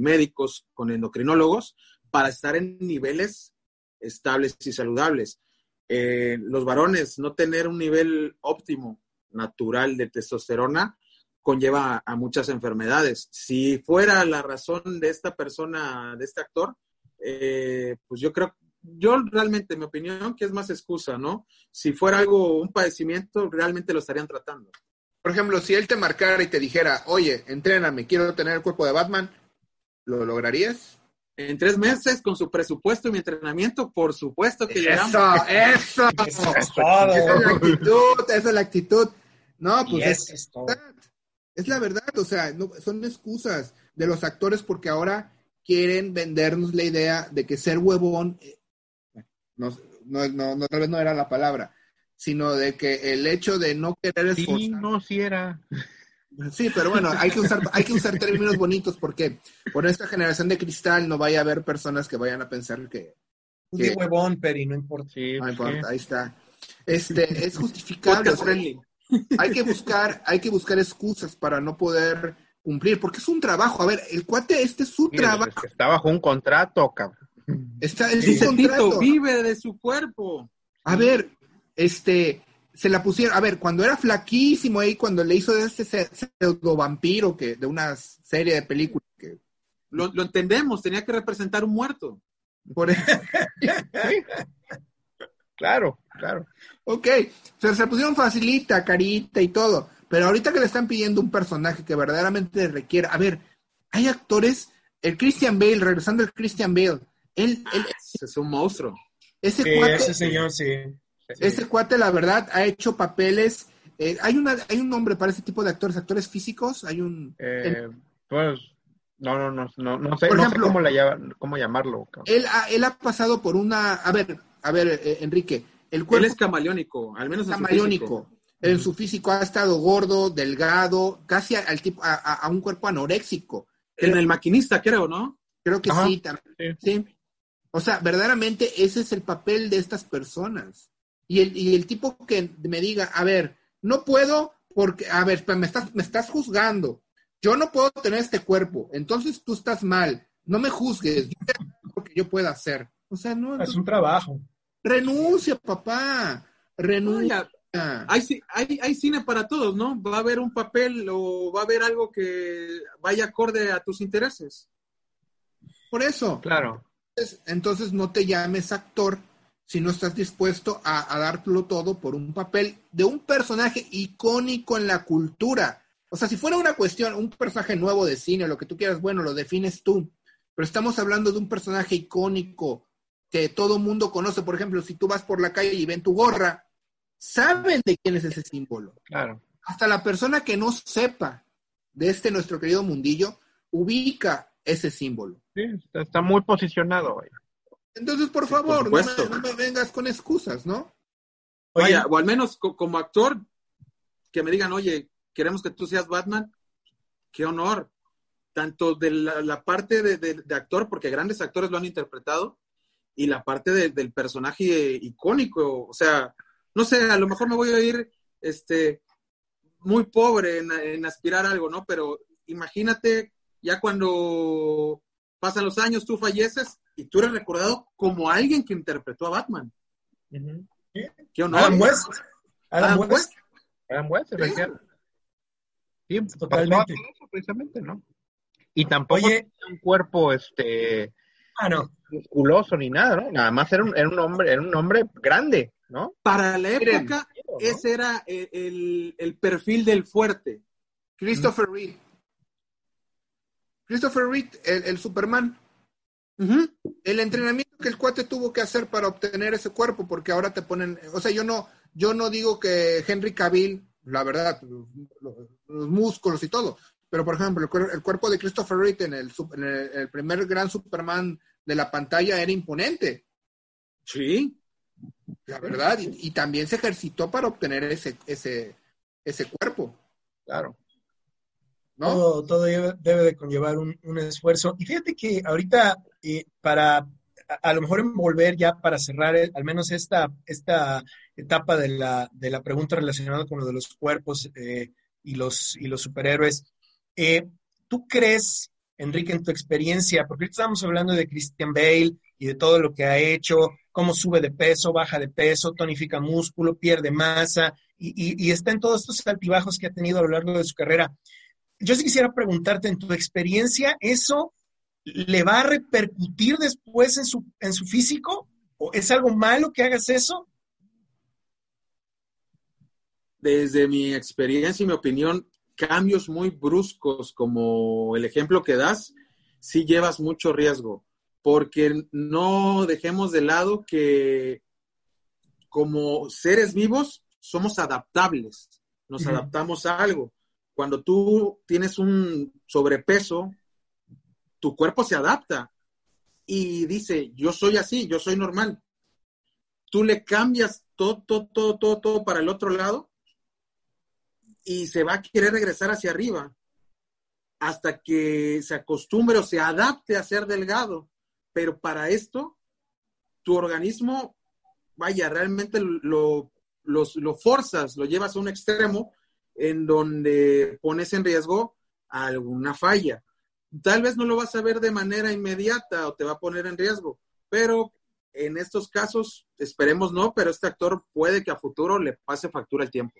Speaker 3: médicos, con endocrinólogos, para estar en niveles estables y saludables. Eh, los varones, no tener un nivel óptimo natural de testosterona conlleva a muchas enfermedades. Si fuera la razón de esta persona, de este actor, eh, pues yo creo, yo realmente, mi opinión, que es más excusa, ¿no? Si fuera algo, un padecimiento, realmente lo estarían tratando.
Speaker 4: Por ejemplo, si él te marcara y te dijera, oye, entréname, quiero tener el cuerpo de Batman, ¿lo lograrías?
Speaker 3: En tres meses, con su presupuesto y mi entrenamiento, por supuesto que
Speaker 4: Eso, eso, *laughs* eso es Esa es la actitud, esa es la actitud. No, pues es, es, es, la verdad, o sea, no, son excusas de los actores porque ahora quieren vendernos la idea de que ser huevón, no, no, no, tal vez no era la palabra, sino de que el hecho de no querer esforzar.
Speaker 2: Sí, no, sí era.
Speaker 4: Sí, pero bueno, hay que usar, hay que usar términos bonitos porque por esta generación de cristal no vaya a haber personas que vayan a pensar que.
Speaker 1: que huevón, Peri, no importa.
Speaker 4: no importa, ahí está. Este, es justificable. hay que buscar, hay que buscar excusas para no poder cumplir, porque es un trabajo. A ver, el cuate, este es su trabajo.
Speaker 2: está bajo un contrato, cabrón.
Speaker 3: Está, es un contrato. vive de su cuerpo.
Speaker 4: A ver, este, se la pusieron, a ver, cuando era flaquísimo ahí, cuando le hizo de este pseudo vampiro que, de una serie de películas que...
Speaker 3: Lo, entendemos, tenía que representar un muerto.
Speaker 4: Por *laughs*
Speaker 2: Claro, claro.
Speaker 4: Ok, se la pusieron facilita, carita y todo, pero ahorita que le están pidiendo un personaje que verdaderamente requiere, a ver, hay actores, el Christian Bale, regresando al Christian Bale, él, él
Speaker 3: es un monstruo.
Speaker 1: Ese cuate, ese señor, sí.
Speaker 4: Ese cuate, la verdad, ha hecho papeles. Eh, hay, una, hay un nombre para ese tipo de actores, actores físicos. Hay un.
Speaker 2: Eh, pues. No, no, no, no, no sé, no sé cómo, cómo llamarlo.
Speaker 4: Él ha, él ha pasado por una. A ver, a ver, eh, Enrique.
Speaker 3: El cuerpo, él es camaleónico, al menos
Speaker 4: camaleónico. En su físico ha estado gordo, delgado, casi al tipo, a, un cuerpo anoréxico.
Speaker 3: En el maquinista, creo, ¿no?
Speaker 4: Creo que sí, también. sí. O sea, verdaderamente ese es el papel de estas personas. Y el, y el tipo que me diga, a ver, no puedo porque, a ver, me estás, me estás juzgando. Yo no puedo tener este cuerpo, entonces tú estás mal. No me juzgues, yo lo que yo pueda hacer. O sea, no.
Speaker 1: Es un trabajo.
Speaker 4: Renuncia, papá. Renuncia.
Speaker 3: hay, hay, hay, cine para todos, ¿no? Va a haber un papel o va a haber algo que vaya acorde a tus intereses.
Speaker 4: Por eso.
Speaker 2: Claro.
Speaker 4: Entonces no te llames actor si no estás dispuesto a, a dártelo todo por un papel de un personaje icónico en la cultura. O sea, si fuera una cuestión, un personaje nuevo de cine, lo que tú quieras, bueno, lo defines tú. Pero estamos hablando de un personaje icónico que todo mundo conoce. Por ejemplo, si tú vas por la calle y ven tu gorra, saben de quién es ese símbolo.
Speaker 2: Claro.
Speaker 4: Hasta la persona que no sepa de este nuestro querido mundillo, ubica ese símbolo.
Speaker 2: Sí, está, está muy posicionado. güey.
Speaker 4: Entonces, por
Speaker 3: Sí, por
Speaker 4: favor, no, me,
Speaker 3: supuesto.
Speaker 4: no me vengas con excusas, ¿no?
Speaker 1: Oye,
Speaker 3: Vaya, o al menos co- como actor, que me digan, oye, queremos que tú seas Batman, qué honor. Tanto de la, la parte de, de- de actor, porque grandes actores lo han interpretado, y la parte de- del personaje icónico. O sea, no sé, a lo mejor me voy a ir este, muy pobre en, en aspirar a algo, ¿no? Pero imagínate ya cuando pasan los años, tú falleces y tú eres recordado como alguien que interpretó a Batman. Qué honor.
Speaker 1: Adam West. Adam,
Speaker 3: Adam
Speaker 1: West.
Speaker 3: West.
Speaker 2: Adam West. Sí,
Speaker 1: Totalmente.
Speaker 2: pasó eso precisamente, ¿no? Y tampoco
Speaker 1: Oye.
Speaker 2: tenía un cuerpo este
Speaker 1: Ah, no.
Speaker 2: musculoso ni nada, ¿no? Nada más era un, era un hombre, era un hombre grande, ¿no?
Speaker 3: Para la época,
Speaker 2: ¿no?
Speaker 3: ese era el, el- el perfil del fuerte.
Speaker 4: Christopher Reed. Christopher Reed, el, el Superman. El entrenamiento que el cuate tuvo que hacer para obtener ese cuerpo, porque ahora te ponen, o sea, yo no, yo no digo que Henry Cavill, la verdad, los, los músculos y todo, pero por ejemplo, el, cuer- el cuerpo de Christopher Reed en el, en el- el primer gran Superman de la pantalla era imponente,
Speaker 3: Sí.
Speaker 4: la verdad, y, y también se ejercitó para obtener ese, ese, ese cuerpo,
Speaker 2: Claro.
Speaker 4: ¿No?
Speaker 1: Todo, debe, de conllevar un, un esfuerzo. Y fíjate que ahorita, para a, lo mejor envolver ya para cerrar al menos esta, esta etapa de la, de la pregunta relacionada con lo de los cuerpos eh, y, los, y los superhéroes, eh, ¿tú crees, Enrique, en tu experiencia, porque estamos hablando de Christian Bale y de todo lo que ha hecho, cómo sube de peso, baja de peso, tonifica músculo, pierde masa, y, y- y está en todos estos altibajos que ha tenido a lo largo de su carrera yo sí quisiera preguntarte, en tu experiencia, ¿eso le va a repercutir después en su, en su físico? ¿O es algo malo que hagas eso?
Speaker 3: Desde mi experiencia y mi opinión, cambios muy bruscos como el ejemplo que das, sí llevas mucho riesgo, porque no dejemos de lado que como seres vivos somos adaptables, nos adaptamos a algo. Cuando tú tienes un sobrepeso, tu cuerpo se adapta y dice, yo soy así, yo soy normal. Tú le cambias todo, todo, todo, todo, todo para el otro lado y se va a querer regresar hacia arriba hasta que se acostumbre o se adapte a ser delgado. Pero para esto, tu organismo, vaya, realmente lo, los- lo forzas, lo llevas a un extremo en donde pones en riesgo alguna falla. Tal vez no lo vas a ver de manera inmediata o te va a poner en riesgo, pero en estos casos, esperemos no, pero este actor puede que a futuro le pase factura el tiempo.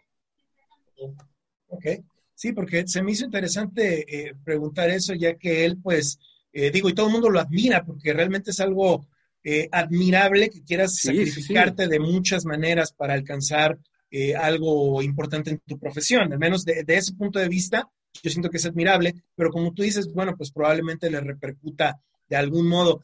Speaker 1: Ok. Sí, porque se me hizo interesante eh, preguntar eso, ya que él, pues, eh, digo, y todo el mundo lo admira, porque realmente es algo eh, admirable que quieras
Speaker 3: Sí, sí, sí.
Speaker 1: sacrificarte de muchas maneras para alcanzar eh, algo importante en tu profesión. Al menos de, ese punto de vista, yo siento que es admirable, pero como tú dices, bueno, pues probablemente le repercuta de algún modo.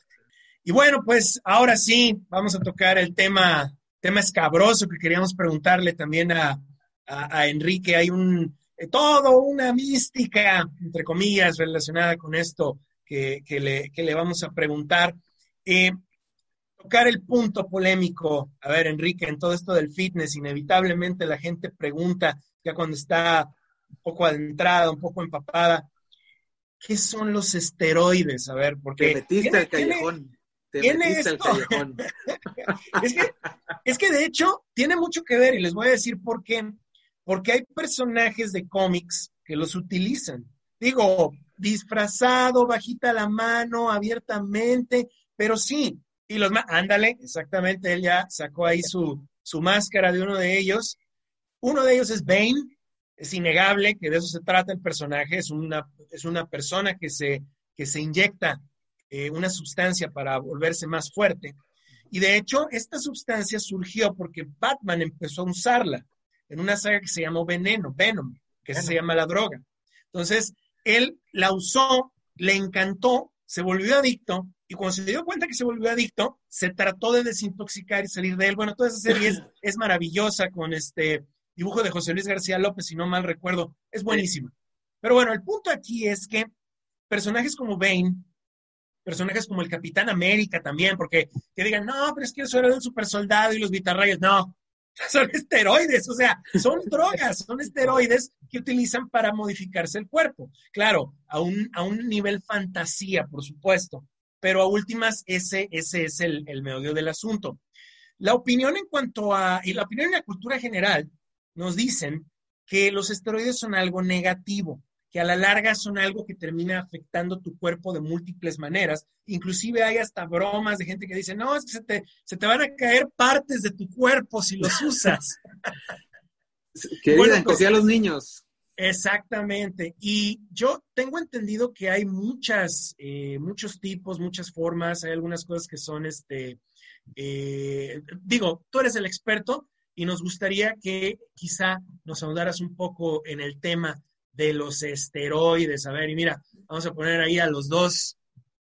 Speaker 1: Y bueno, pues ahora sí, vamos a tocar el tema, tema escabroso que queríamos preguntarle también a, a, a Enrique. Hay un, eh, todo una mística, entre comillas, relacionada con esto que, que, le, que le vamos a preguntar. Eh, tocar el punto polémico. A ver, Enrique, en todo esto del fitness, inevitablemente la gente pregunta, ya cuando está un poco adentrada, un poco empapada, ¿qué son los esteroides? A ver, porque...
Speaker 3: Te metiste
Speaker 1: tiene-
Speaker 3: al callejón. Te
Speaker 1: tiene
Speaker 3: metiste al
Speaker 1: esto.
Speaker 3: callejón. *laughs*
Speaker 1: es que, es que de hecho tiene mucho que ver y les voy a decir por qué. Porque hay personajes de cómics que los utilizan. Digo, disfrazado, bajita la mano, abiertamente, pero sí. Y los más, ándale, exactamente, él ya sacó ahí su, su máscara de uno de ellos. Uno de ellos es Bane, es innegable que de eso se trata el personaje, es una, es una persona que se, que se inyecta eh, una sustancia para volverse más fuerte. Y de hecho, esta sustancia surgió porque Batman empezó a usarla en una saga que se llamó Veneno, Venom, que se llama la droga. Entonces, él la usó, le encantó, se volvió adicto y cuando se dio cuenta que se volvió adicto, se trató de desintoxicar y salir de él. Bueno, toda esa serie es, *laughs* es maravillosa con este dibujo de José Luis García López, si no mal recuerdo, es buenísima. Pero bueno, el punto aquí es que personajes como Bane, personajes como el Capitán América también, porque que digan, no, pero es que eso era de un super soldado y los vitarrayos, no, *laughs* son esteroides, o sea, son *laughs* drogas, son esteroides que utilizan para modificarse el cuerpo. Claro, a un, a un nivel fantasía, por supuesto, pero a últimas ese, ese es el, el meollo del asunto. La opinión en cuanto a, y la opinión en la cultura general, nos dicen que los esteroides son algo negativo, que a la larga son algo que termina afectando tu cuerpo de múltiples maneras. Inclusive hay hasta bromas de gente que dice, no, es que se te, se te van a caer partes de tu cuerpo si los usas. *laughs*
Speaker 3: que bueno, digan, que los niños.
Speaker 1: Exactamente. Y yo tengo entendido que hay muchas, eh, muchos tipos, muchas formas, hay algunas cosas que son, este, eh, digo, tú eres el experto y nos gustaría que quizá nos ahondaras un poco en el tema de los esteroides. A ver, y mira, vamos a poner ahí a los dos,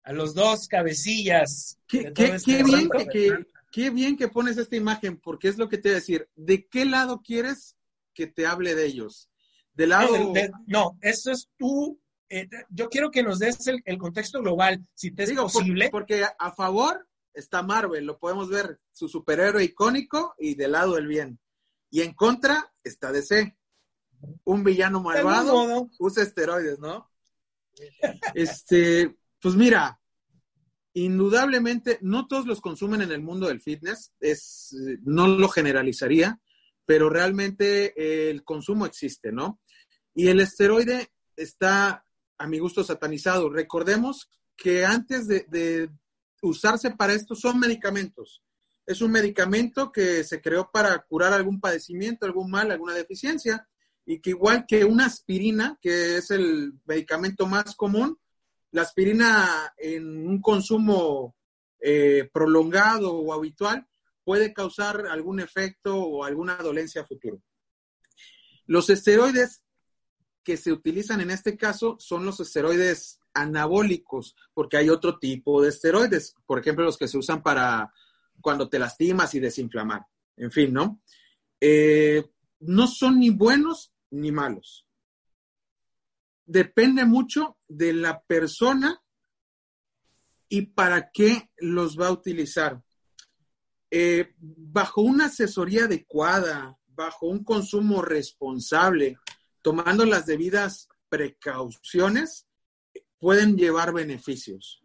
Speaker 1: a los dos cabecillas.
Speaker 3: Qué, qué, este bien que, qué bien que pones esta imagen, porque es lo que te voy a decir. ¿De qué lado quieres que te hable de ellos? ¿Del lado?
Speaker 1: No, eso es tú. Eh, yo quiero que nos des el, contexto global, si te es posible.
Speaker 3: porque a favor está Marvel, lo podemos ver, su superhéroe icónico y del lado del bien. Y en contra está DC un villano malvado usa esteroides, ¿no? Este, pues mira, indudablemente no todos los consumen en el mundo del fitness, es, no lo generalizaría, pero realmente el consumo existe, ¿no? Y el esteroide está a mi gusto satanizado. Recordemos que antes de, usarse para esto son medicamentos. Es un medicamento que se creó para curar algún padecimiento, algún mal, alguna deficiencia y que igual que una aspirina, que es el medicamento más común, la aspirina en un consumo eh, prolongado o habitual puede causar algún efecto o alguna dolencia futuro. Los esteroides que se utilizan en este caso son los esteroides anabólicos, porque hay otro tipo de esteroides, por ejemplo, los que se usan para cuando te lastimas y desinflamar. En fin, ¿no? Eh, no son ni buenos ni malos. Depende mucho de la persona y para qué los va a utilizar. Eh, bajo una asesoría adecuada, bajo un consumo responsable, tomando las debidas precauciones, pueden llevar beneficios.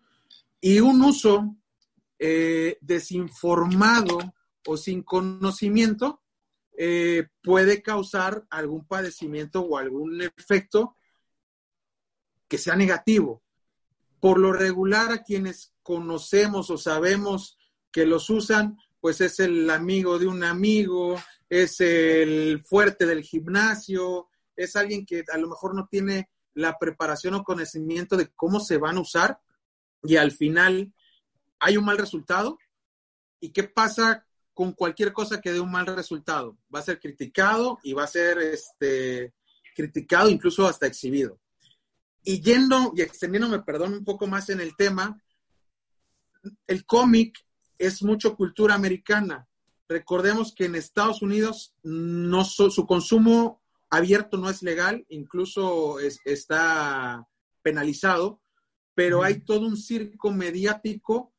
Speaker 3: Y un uso eh, desinformado o sin conocimiento eh, puede causar algún padecimiento o algún efecto que sea negativo. Por lo regular, a quienes conocemos o sabemos que los usan, pues es el amigo de un amigo, es el fuerte del gimnasio, es alguien que a lo mejor no tiene la preparación o conocimiento de cómo se van a usar y al final hay un mal resultado. ¿Y qué pasa con cualquier cosa que dé un mal resultado. Va a ser criticado y va a ser este, criticado, incluso hasta exhibido. Y yendo y extendiéndome, perdón, un poco más en el tema, el cómic es mucho cultura americana. Recordemos que en Estados Unidos no su consumo abierto no es legal, incluso está penalizado, pero hay todo un circo mediático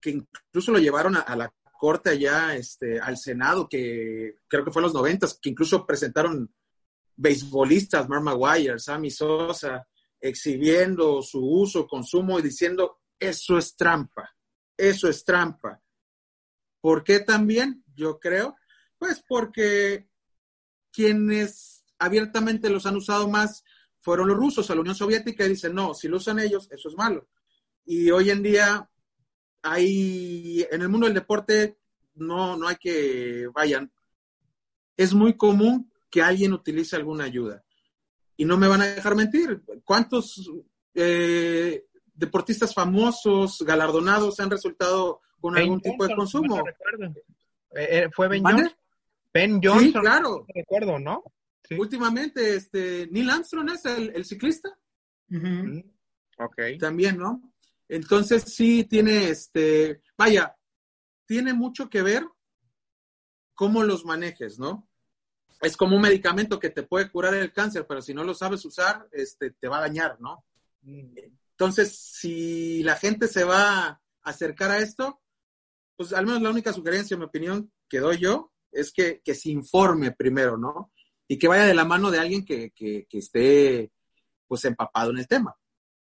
Speaker 3: que incluso lo llevaron a la corte allá este, al Senado, que creo que fue en los noventas, que incluso presentaron beisbolistas, Mark Maguire, Sammy Sosa, exhibiendo su uso, consumo y diciendo, eso es trampa, eso es trampa. ¿Por qué también? Yo creo, pues porque quienes abiertamente los han usado más fueron los rusos a la Unión Soviética y dicen, no, si lo usan ellos, eso es malo. Y hoy en día hay, en el mundo del deporte, no, no hay que vayan. Es muy común que alguien utilice alguna ayuda. Y no me van a dejar mentir. ¿Cuántos eh, deportistas famosos, galardonados, han resultado con algún tipo de consumo.
Speaker 2: Eh, eh, ¿Fue Ben Johnson? Ben Johnson.
Speaker 3: Sí, claro.
Speaker 2: recuerdo, ¿no?
Speaker 3: Últimamente, este, Neil Armstrong es el, ciclista.
Speaker 2: Mm, ok.
Speaker 3: También, ¿no? Entonces sí tiene, este, vaya, tiene mucho que ver cómo los manejes, ¿no? Es como un medicamento que te puede curar el cáncer, pero si no lo sabes usar, este, te va a dañar, ¿no? Mm. Entonces, si la gente se va a acercar a esto, pues al menos la única sugerencia, en mi opinión, que doy yo, es que, se informe primero, ¿no? Y que vaya de la mano de alguien que, esté, pues, empapado en el tema.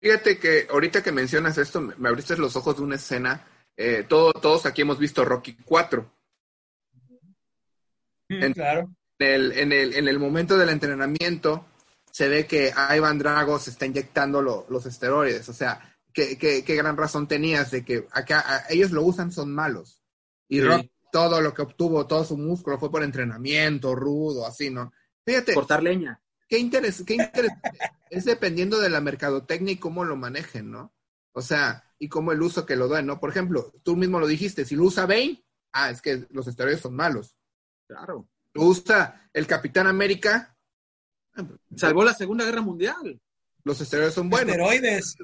Speaker 4: Fíjate que ahorita que mencionas esto, me abriste los ojos de una escena. Eh, todos aquí hemos visto Rocky 4.
Speaker 1: Mm, claro.
Speaker 4: En el, en, el, en el momento del entrenamiento, se ve que a Iván Drago se está inyectando los esteroides. O sea, ¿qué, qué, gran razón tenías de que acá ellos lo usan, son malos. Y todo lo que obtuvo, todo su músculo fue por entrenamiento, rudo, así, ¿no? Fíjate.
Speaker 3: Cortar leña.
Speaker 4: Qué interés, qué interés. *laughs* es dependiendo de la mercadotecnia y cómo lo manejen, ¿no? O sea, y cómo el uso que lo den, ¿no? Por ejemplo, tú mismo lo dijiste, si lo usa Bane, ah, es que los esteroides son malos.
Speaker 3: Claro.
Speaker 4: Lo usa el Capitán América,
Speaker 3: Salvó la Segunda Guerra Mundial.
Speaker 4: Los esteroides son buenos.
Speaker 1: Esteroides.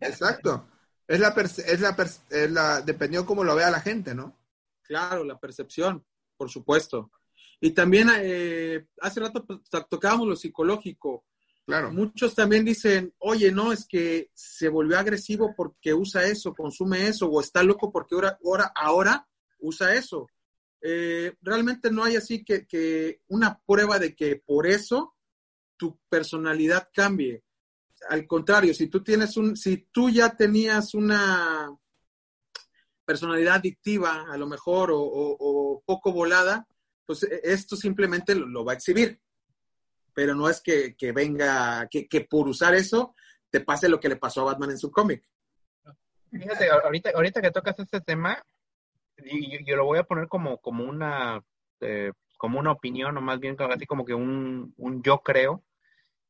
Speaker 4: Exacto. Es la, es la, es la, dependió cómo lo vea la gente, ¿no?
Speaker 3: Claro, la percepción, por supuesto. Y también eh, hace rato pues, tocábamos lo psicológico.
Speaker 4: Claro.
Speaker 3: Muchos también dicen, oye, no, es que se volvió agresivo porque usa eso, consume eso, o está loco porque ahora, ahora, ahora usa eso. Eh, realmente no hay así que, que, una prueba de que por eso tu personalidad cambie. Al contrario, si tú tienes un, si tú ya tenías una personalidad adictiva, a lo mejor, o, poco volada, pues e, esto simplemente lo, va a exhibir. Pero no es que, venga, que, por usar eso te pase lo que le pasó a Batman en su cómic.
Speaker 2: Fíjate, ahorita, ahorita que tocas este tema, yo, yo, lo voy a poner como, como una eh, como una opinión, o más bien así como que un, un yo creo,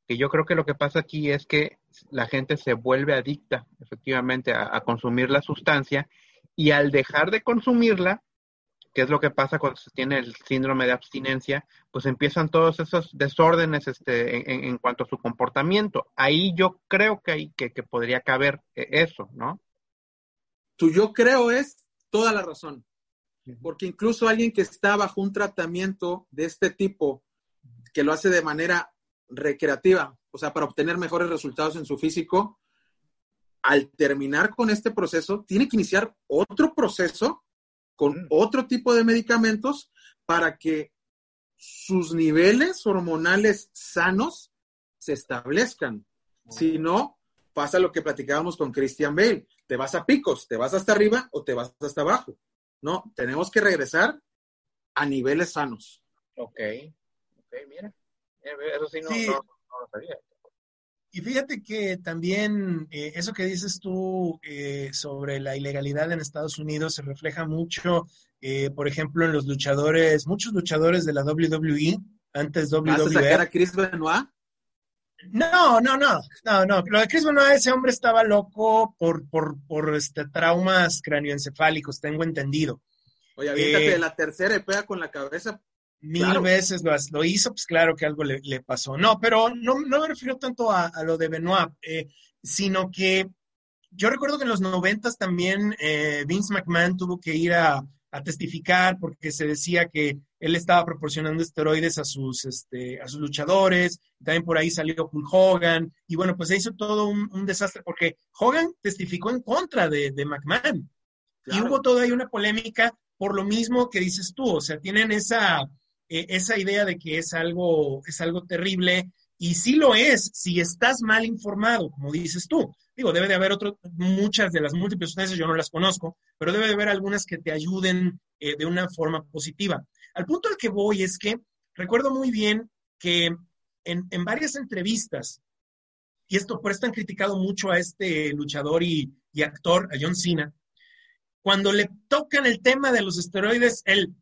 Speaker 2: que yo creo que lo que pasa aquí es que la gente se vuelve adicta efectivamente a, consumir la sustancia y al dejar de consumirla, que es lo que pasa cuando se tiene el síndrome de abstinencia, pues empiezan todos esos desórdenes este, en, cuanto a su comportamiento. Ahí yo creo que, hay, que, que podría caber eh, eso, ¿no?
Speaker 3: Tu yo creo es toda la razón, porque incluso alguien que está bajo un tratamiento de este tipo, que lo hace de manera recreativa, o sea, para obtener mejores resultados en su físico, al terminar con este proceso, tiene que iniciar otro proceso con mm. otro tipo de medicamentos para que sus niveles hormonales sanos se establezcan. Si no, pasa lo que platicábamos con Christian Bale. Te vas a picos, te vas hasta arriba o te vas hasta abajo. No, tenemos que regresar a niveles sanos.
Speaker 2: Ok, ok, mira. Eso sí no, lo sabía.
Speaker 1: Y fíjate que también eh, eso que dices tú eh, sobre la ilegalidad en Estados Unidos se refleja mucho, eh, por ejemplo, en los luchadores, muchos luchadores de la WWE, antes WWE. ¿Vas a
Speaker 3: sacar a Chris Benoit?
Speaker 1: No, no, no, no, no. Lo de Chris Benoit, ese hombre estaba loco por, por, por este, traumas cranioencefálicos, tengo entendido.
Speaker 3: Oye, aviéntate la tercera y pega con la cabeza
Speaker 1: mil veces lo, hizo, pues claro que algo le, pasó. No, pero no, me refiero tanto a, lo de Benoit, eh, sino que yo recuerdo que en los noventas también eh, Vince McMahon tuvo que ir a, testificar porque se decía que él estaba proporcionando esteroides a sus, este, a sus luchadores, también por ahí salió Hulk Hogan, y bueno, pues se hizo todo un, desastre porque Hogan testificó en contra de, McMahon. Y hubo toda ahí una polémica por lo mismo que dices tú, o sea, tienen esa, eh, esa idea de que es algo, es algo terrible, y sí lo es si estás mal informado, como dices tú. Digo, debe de haber otro, muchas de las múltiples sustancias, yo no las conozco, pero debe de haber algunas que te ayuden eh, de una forma positiva. Al punto al que voy es que recuerdo muy bien que en, en varias entrevistas, y esto por esto han criticado mucho a este luchador y, y actor, a John Cena, cuando le tocan el tema de los esteroides, él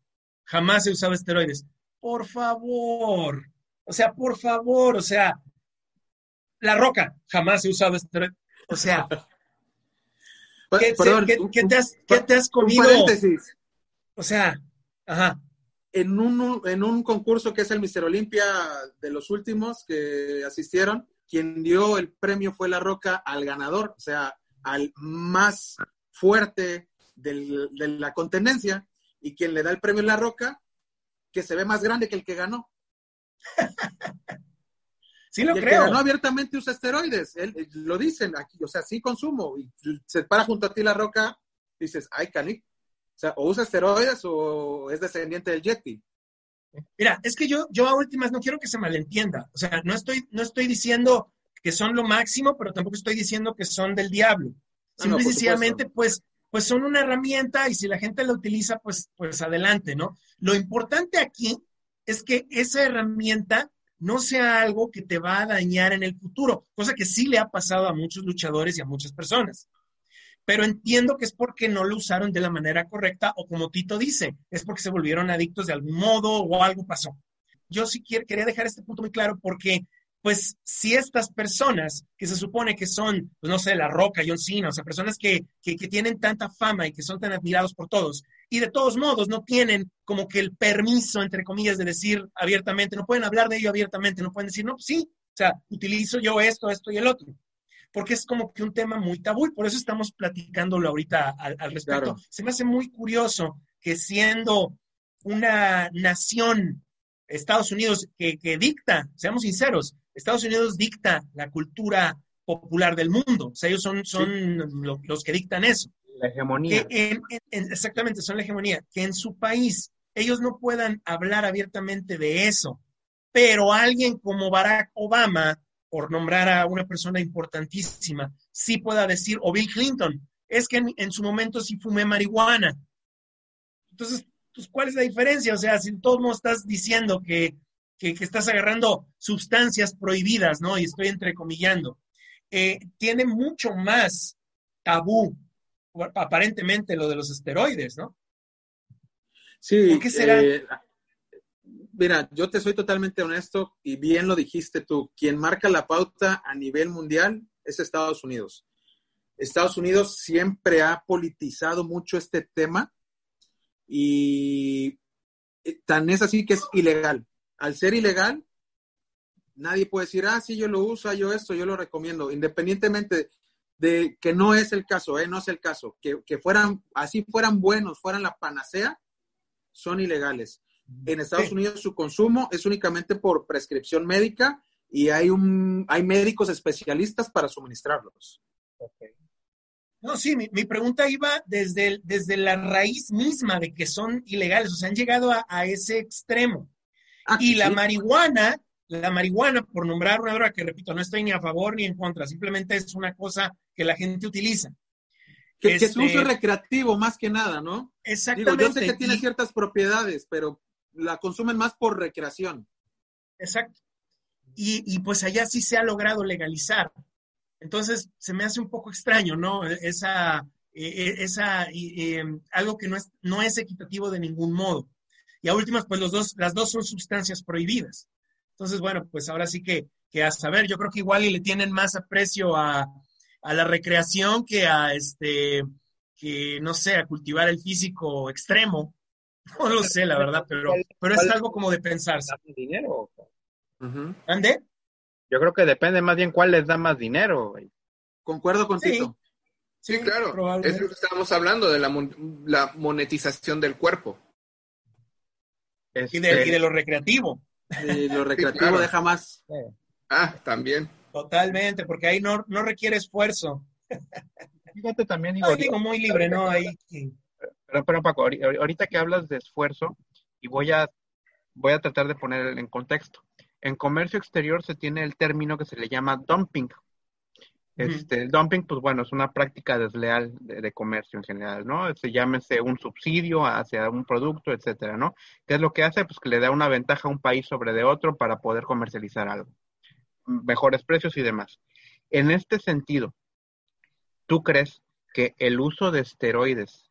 Speaker 1: jamás he usado esteroides por favor, o sea, por favor, o sea, la roca jamás he usado este, o sea. *laughs* ¿Qué, te, has, ¿qué te has comido?
Speaker 3: paréntesis.
Speaker 1: O sea, ajá.
Speaker 3: En un, en un concurso que es el Mister Olimpia de los últimos que asistieron, quien dio el premio fue La Roca al ganador, o sea, al más fuerte del, de la contendencia, y quien le da el premio es La Roca, que se ve más grande que el que ganó. *laughs*
Speaker 1: sí lo
Speaker 3: y el
Speaker 1: creo.
Speaker 3: Que ganó abiertamente usa esteroides, él, lo dicen aquí, o sea, sí consumo, y se para junto a ti La Roca, dices, ay, Cali, o sea, o usa esteroides o es descendiente del Yeti.
Speaker 1: Mira, es que yo, yo a últimas no quiero que se malentienda. O sea, no estoy, no estoy diciendo que son lo máximo, pero tampoco estoy diciendo que son del diablo.
Speaker 3: Ah, no,
Speaker 1: Simplemente, pues, pues son una herramienta y si la gente la utiliza, pues, pues adelante, ¿no? Lo importante aquí es que esa herramienta no sea algo que te va a dañar en el futuro, cosa que sí le ha pasado a muchos luchadores y a muchas personas pero entiendo que es porque no lo usaron de la manera correcta o como Tito dice, es porque se volvieron adictos de algún modo o algo pasó. Yo sí quería dejar este punto muy claro porque, pues, si estas personas que se supone que son, pues, no sé, La Roca, John Cena, o sea, personas que, que, que tienen tanta fama y que son tan admirados por todos, y de todos modos no tienen como que el permiso, entre comillas, de decir abiertamente, no pueden hablar de ello abiertamente, no pueden decir, no, pues sí, o sea, utilizo yo esto, esto y el otro porque es como que un tema muy tabú y por eso estamos platicándolo ahorita al, al respecto.
Speaker 3: Claro.
Speaker 1: Se me hace muy curioso que siendo una nación, Estados Unidos, que, que, dicta, seamos sinceros, Estados Unidos dicta la cultura popular del mundo, o sea, ellos son, son sí. los que dictan eso.
Speaker 2: La hegemonía.
Speaker 1: Que en, en, exactamente, son la hegemonía, que en su país ellos no puedan hablar abiertamente de eso, pero alguien como Barack Obama por nombrar a una persona importantísima, sí pueda decir, o Bill Clinton, es que en, en su momento sí fumé marihuana. Entonces, pues, ¿cuál es la diferencia? O sea, si todo mundo estás diciendo que, que, que, estás agarrando sustancias prohibidas, ¿no? Y estoy entrecomillando, eh, tiene mucho más tabú, aparentemente, lo de los esteroides, ¿no?
Speaker 3: Sí.
Speaker 1: ¿Por qué será?
Speaker 3: Eh, mira, yo te soy totalmente honesto y bien lo dijiste tú, quien marca la pauta a nivel mundial es Estados Unidos. Estados Unidos siempre ha politizado mucho este tema y tan es así que es ilegal. Al ser ilegal, nadie puede decir, ah, sí, yo lo uso, yo esto, yo lo recomiendo, independientemente de que no es el caso, ¿eh? no es el caso, que, que fueran, así fueran buenos, fueran la panacea, son ilegales. En Estados sí. Unidos su consumo es únicamente por prescripción médica y hay, un, hay médicos especialistas para suministrarlos.
Speaker 1: Okay. No, sí, mi, mi, pregunta iba desde, desde la raíz misma de que son ilegales, o sea, han llegado a, a ese extremo. Ah, y sí. la marihuana, la marihuana, por nombrar una droga que, repito, no estoy ni a favor ni en contra, simplemente es una cosa que la gente utiliza.
Speaker 3: Que, este, que su uso recreativo más que nada, ¿no?
Speaker 1: Exactamente.
Speaker 3: Digo, yo sé que tiene y, ciertas propiedades, pero la consumen más por recreación.
Speaker 1: Exacto. Y, y, pues allá sí se ha logrado legalizar. Entonces, se me hace un poco extraño, ¿no? Esa, esa eh, algo que no es, no es equitativo de ningún modo. Y a últimas, pues los dos, las dos son sustancias prohibidas. Entonces, bueno, pues ahora sí que, que a saber, yo creo que igual y le tienen más aprecio a, a la recreación que a este, que no sé, a cultivar el físico extremo. *laughs* No lo sé, la verdad, pero, pero es algo como de pensarse.
Speaker 2: dinero?
Speaker 1: ¿Ande?
Speaker 2: Yo creo que depende más bien cuál les da más dinero. Güey.
Speaker 3: Concuerdo contigo.
Speaker 4: Sí, sí claro. Es lo que estábamos hablando de la, mon la monetización del cuerpo.
Speaker 1: Este... Y, de, y, de, lo recreativo.
Speaker 3: Y lo recreativo sí, claro. deja más.
Speaker 4: Ah, también.
Speaker 1: Totalmente, porque ahí no, no requiere esfuerzo.
Speaker 2: Fíjate también,
Speaker 1: digo, no, digo muy libre, ¿no? Ahí.
Speaker 2: Pero, pero Paco, ahorita que hablas de esfuerzo, y voy a, voy a tratar de poner en contexto. En comercio exterior se tiene el término que se le llama dumping. Este, el dumping, pues bueno, es una práctica desleal de, comercio en general, ¿no? Se llámese un subsidio hacia un producto, etcétera, ¿no? ¿Qué es lo que hace? Pues que le da una ventaja a un país sobre de otro para poder comercializar algo. Mejores precios y demás. En este sentido, ¿tú crees que el uso de esteroides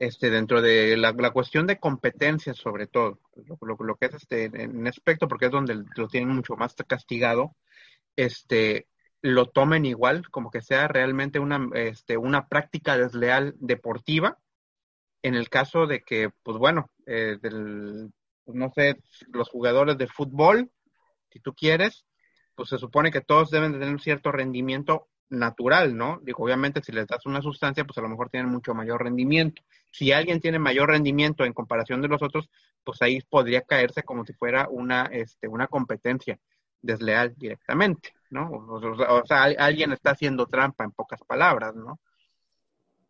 Speaker 2: este, dentro de la, cuestión de competencias sobre todo, lo, lo, lo, que es este en aspecto, porque es donde lo tienen mucho más castigado, este, lo tomen igual, como que sea realmente una, este, una práctica desleal deportiva. En el caso de que, pues bueno, eh, del, no sé, los jugadores de fútbol, si tú quieres, pues se supone que todos deben de tener un cierto rendimiento natural, ¿no? Digo, obviamente si les das una sustancia, pues a lo mejor tienen mucho mayor rendimiento. Si alguien tiene mayor rendimiento en comparación de los otros, pues ahí podría caerse como si fuera una, este, una competencia desleal directamente, ¿no? O, sea, alguien está haciendo trampa en pocas palabras, ¿no?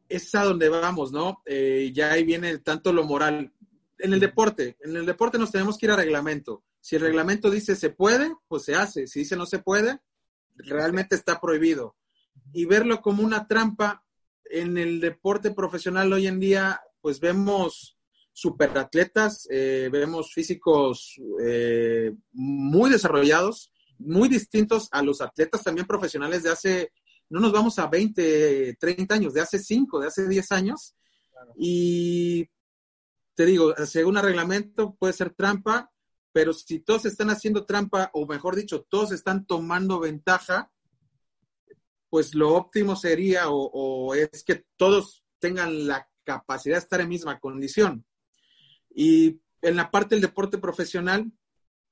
Speaker 3: Es a donde vamos, ¿no? Eh, ya ahí viene tanto lo moral. En el deporte, en el deporte nos tenemos que ir a reglamento. Si el reglamento dice se puede, pues se hace. Si dice no se puede, realmente está prohibido. Y verlo como una trampa en el deporte profesional hoy en día, pues vemos superatletas, eh, vemos físicos eh, muy desarrollados, muy distintos a los atletas también profesionales de hace, no nos vamos a 20, 30 años, de hace 5, de hace 10 años. Y te digo, según el reglamento puede ser trampa, pero si todos están haciendo trampa, o mejor dicho, todos están tomando ventaja, pues lo óptimo sería o, o es que todos tengan la capacidad de estar en misma condición. Y en la parte del deporte profesional,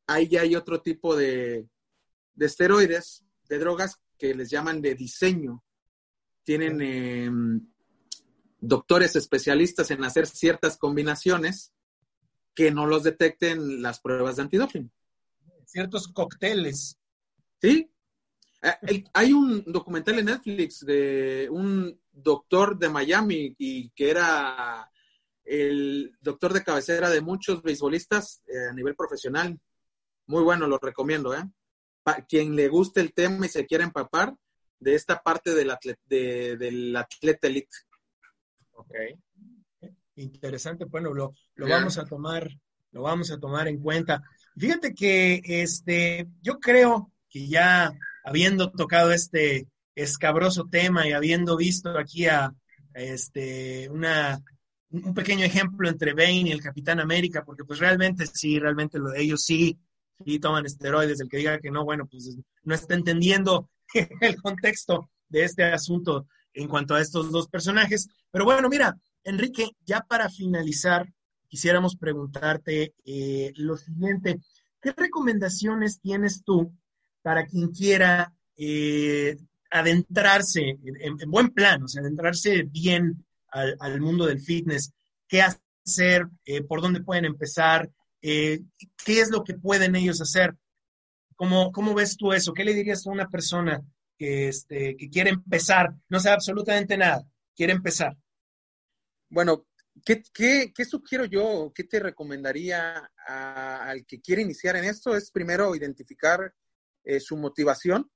Speaker 3: ahí ya hay otro tipo de, esteroides, de drogas que les llaman de diseño. Tienen em, doctores especialistas en hacer ciertas combinaciones que no los detecten las pruebas de antidoping.
Speaker 1: Ciertos cócteles.
Speaker 3: Sí. Eh, hay un documental en Netflix de un doctor de Miami y que era el doctor de cabecera de muchos beisbolistas eh, a nivel profesional. Muy bueno, lo recomiendo, ¿eh? Para quien le guste el tema y se quiera empapar de esta parte del, atlet, de, del atleta elite.
Speaker 1: Ok. Interesante, bueno, lo, lo vamos a tomar, lo vamos a tomar en cuenta. Fíjate que este, yo creo que ya habiendo tocado este escabroso tema y habiendo visto aquí a este, una un pequeño ejemplo entre Bane y el Capitán América, porque pues realmente sí, realmente lo de ellos sí, sí toman esteroides, el que diga que no, bueno, pues no está entendiendo *laughs* el contexto de este asunto en cuanto a estos dos personajes. Pero bueno, mira, Enrique, ya para finalizar, quisiéramos preguntarte eh, lo siguiente, ¿qué recomendaciones tienes tú para quien quiera eh, adentrarse en, en, buen plan, o sea, adentrarse bien al, mundo del fitness, qué hacer, eh, por dónde pueden empezar, eh, qué es lo que pueden ellos hacer. ¿Cómo, ¿Cómo ves tú eso? ¿Qué le dirías a una persona que, este, que quiere empezar? No sabe absolutamente nada, quiere empezar.
Speaker 3: Bueno, ¿qué, sugiero yo? ¿Qué te recomendaría al que quiere iniciar en esto? Es primero identificar eh, su motivación,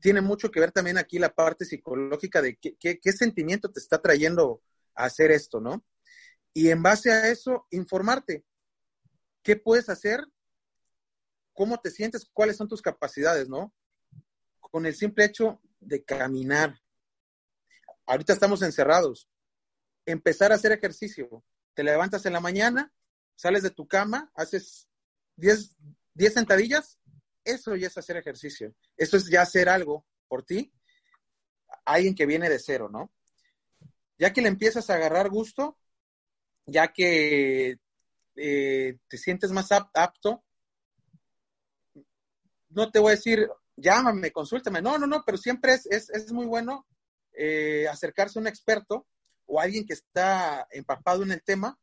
Speaker 3: tiene mucho que ver también aquí la parte psicológica de qué, qué, sentimiento te está trayendo a hacer esto, ¿no? Y en base a eso, informarte. ¿Qué puedes hacer? ¿Cómo te sientes? ¿Cuáles son tus capacidades, no? Con el simple hecho de caminar. Ahorita estamos encerrados. Empezar a hacer ejercicio. Te levantas en la mañana, sales de tu cama, haces 10 sentadillas eso ya es hacer ejercicio. Eso es ya hacer algo por ti, alguien que viene de cero, ¿no? Ya que le empiezas a agarrar gusto, ya que eh, te sientes más apto, no te voy a decir, llámame, consúltame, no, no, no, pero siempre es, es, muy bueno eh, acercarse a un experto o alguien que está empapado en el tema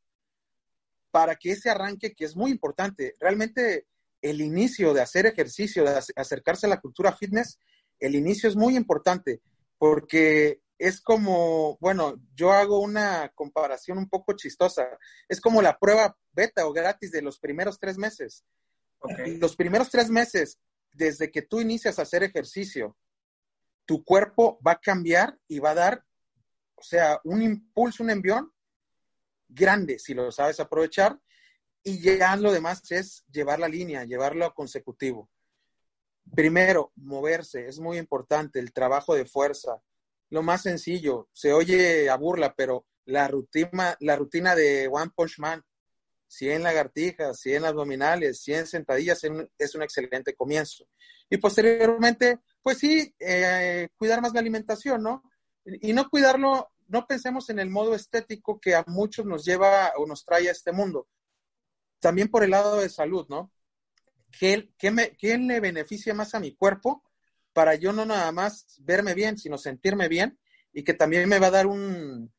Speaker 3: para que ese arranque, que es muy importante, realmente el inicio de hacer ejercicio, de acercarse a la cultura fitness, el inicio es muy importante porque es como, bueno, yo hago una comparación un poco chistosa. Es como la prueba beta o gratis de los primeros tres meses. Los primeros tres meses, desde que tú inicias a hacer ejercicio, tu cuerpo va a cambiar y va a dar, o sea, un impulso, un envión grande, si lo sabes aprovechar, y ya lo demás es llevar la línea, llevarlo a consecutivo. Primero, moverse, es muy importante, el trabajo de fuerza. Lo más sencillo, se oye a burla, pero la rutina, la rutina de One Punch Man, 100 lagartijas, 100 abdominales, 100 sentadillas, es un excelente comienzo. Y posteriormente, pues sí, eh, cuidar más la alimentación, ¿no? Y no cuidarlo, no pensemos en el modo estético que a muchos nos lleva o nos trae a este mundo. También por el lado de salud, ¿no? ¿Qué, me, ¿Qué le beneficia más a mi cuerpo para yo no nada más verme bien, sino sentirme bien y que también me va a dar un,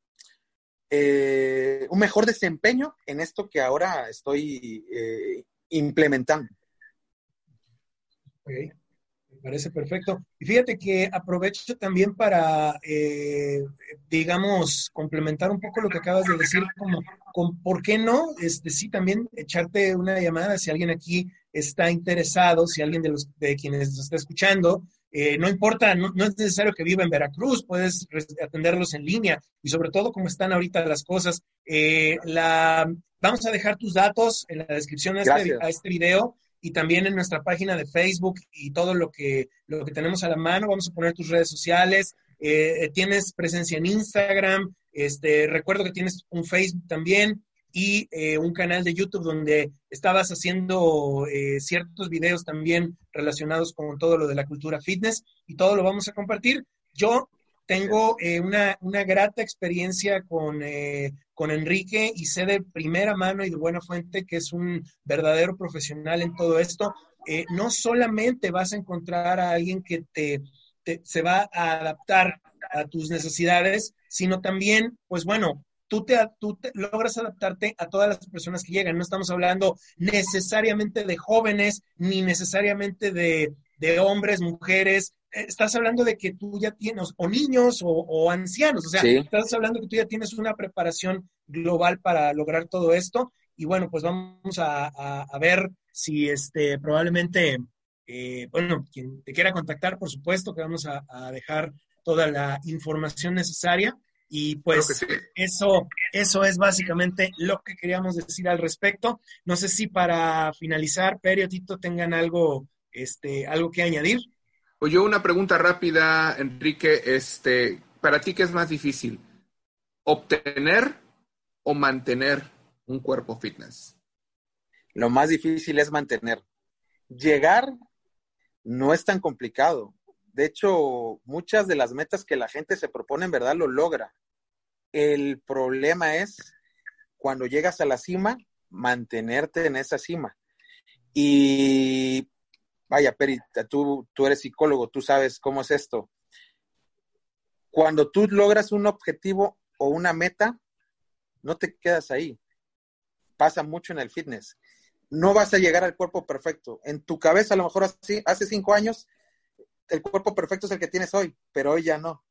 Speaker 3: eh, un mejor desempeño en esto que ahora estoy eh, implementando.
Speaker 1: Okay. Me parece perfecto. Y fíjate que aprovecho también para, eh, digamos, complementar un poco lo que acabas de decir, como, con, ¿por qué no? Este, sí, también echarte una llamada si alguien aquí está interesado, si alguien de, los, de quienes nos está escuchando eh, no importa, no, es necesario que viva en Veracruz, puedes atenderlos en línea y sobre todo como están ahorita las cosas. Eh, la, vamos a dejar tus datos en la descripción este, a este, video y también en nuestra página de Facebook y todo lo que, lo que tenemos a la mano. Vamos a poner tus redes sociales. Eh, tienes presencia en Instagram. Este, recuerdo que tienes un Facebook también y eh, un canal de YouTube donde estabas haciendo eh, ciertos videos también relacionados con todo lo de la cultura fitness y todo lo vamos a compartir. Yo tengo eh, una, una, grata experiencia con, con Enrique y sé de primera mano y de buena fuente que es un verdadero profesional en todo esto. no solamente vas a encontrar a alguien que te, te, se va a adaptar a tus necesidades, sino también, pues bueno, tú, te, tú logras adaptarte a todas las personas que llegan. No estamos hablando necesariamente de jóvenes, ni necesariamente de, hombres, mujeres. Eh, estás hablando de que tú ya tienes, o niños o, ancianos, o sea, estás hablando que tú ya tienes una preparación global para lograr todo esto. Y bueno, pues vamos a, ver si este, probablemente, eh, bueno, quien te quiera contactar, por supuesto que vamos a dejar toda la información necesaria. Y pues eso, eso es básicamente lo que queríamos decir al respecto. No sé si para finalizar, Perio, Tito, tengan algo, este, algo que añadir.
Speaker 4: Pues yo una pregunta rápida, Enrique, este, para ti, ¿qué es más difícil? ¿Obtener o mantener un cuerpo fitness?
Speaker 3: Lo más difícil es mantener. Llegar no es tan complicado. De hecho, muchas de las metas que la gente se propone en verdad lo logra. El problema es cuando llegas a la cima, mantenerte en esa cima. Y vaya, Peri, tú, tú eres psicólogo, tú sabes cómo es esto. Cuando tú logras un objetivo o una meta, no te quedas ahí. Pasa mucho en el fitness. No vas a llegar al cuerpo perfecto. En tu cabeza, a lo mejor así, hace cinco años, el cuerpo perfecto es el que tienes hoy, pero hoy ya no.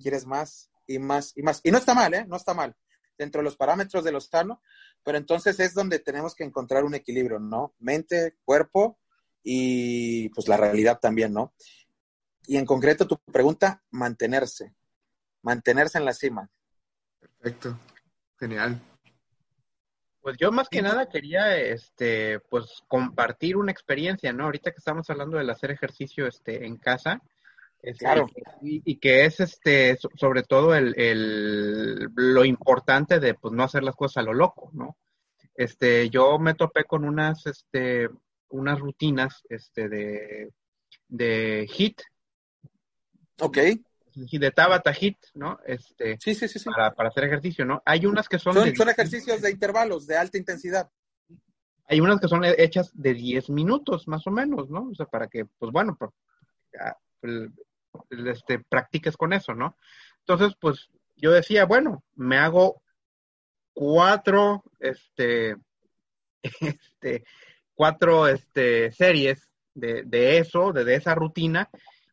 Speaker 3: Quieres más, y más y más. Y no está mal, ¿eh? No está mal. Dentro de los parámetros de lo sano, pero entonces es donde tenemos que encontrar un equilibrio, ¿no? Mente, cuerpo y pues la realidad también, ¿no? Y en concreto tu pregunta, mantenerse, mantenerse en la cima.
Speaker 4: Perfecto, genial.
Speaker 2: Pues yo más que nada quería, este, pues compartir una experiencia, ¿no? Ahorita que estamos hablando del hacer ejercicio, este, en casa, este, claro. Y, que es este sobre todo el, el, lo importante de pues no hacer las cosas a lo loco, ¿no? Este, yo me topé con unas este unas rutinas este de de HIT.
Speaker 3: Ok.
Speaker 2: De Tabata HIT, ¿no? Este,
Speaker 3: sí, sí, sí, sí.
Speaker 2: Para, para hacer ejercicio, ¿no? Hay unas que son...
Speaker 3: Son, son ejercicios de intervalos, de alta intensidad.
Speaker 2: Hay unas que son hechas de 10 minutos, más o menos, ¿no? O sea, para que, pues bueno, este, practiques con eso, ¿no? Entonces, pues yo decía, bueno, me hago cuatro, este, *laughs* este, cuatro, este, series de, de eso, de, de, esa rutina,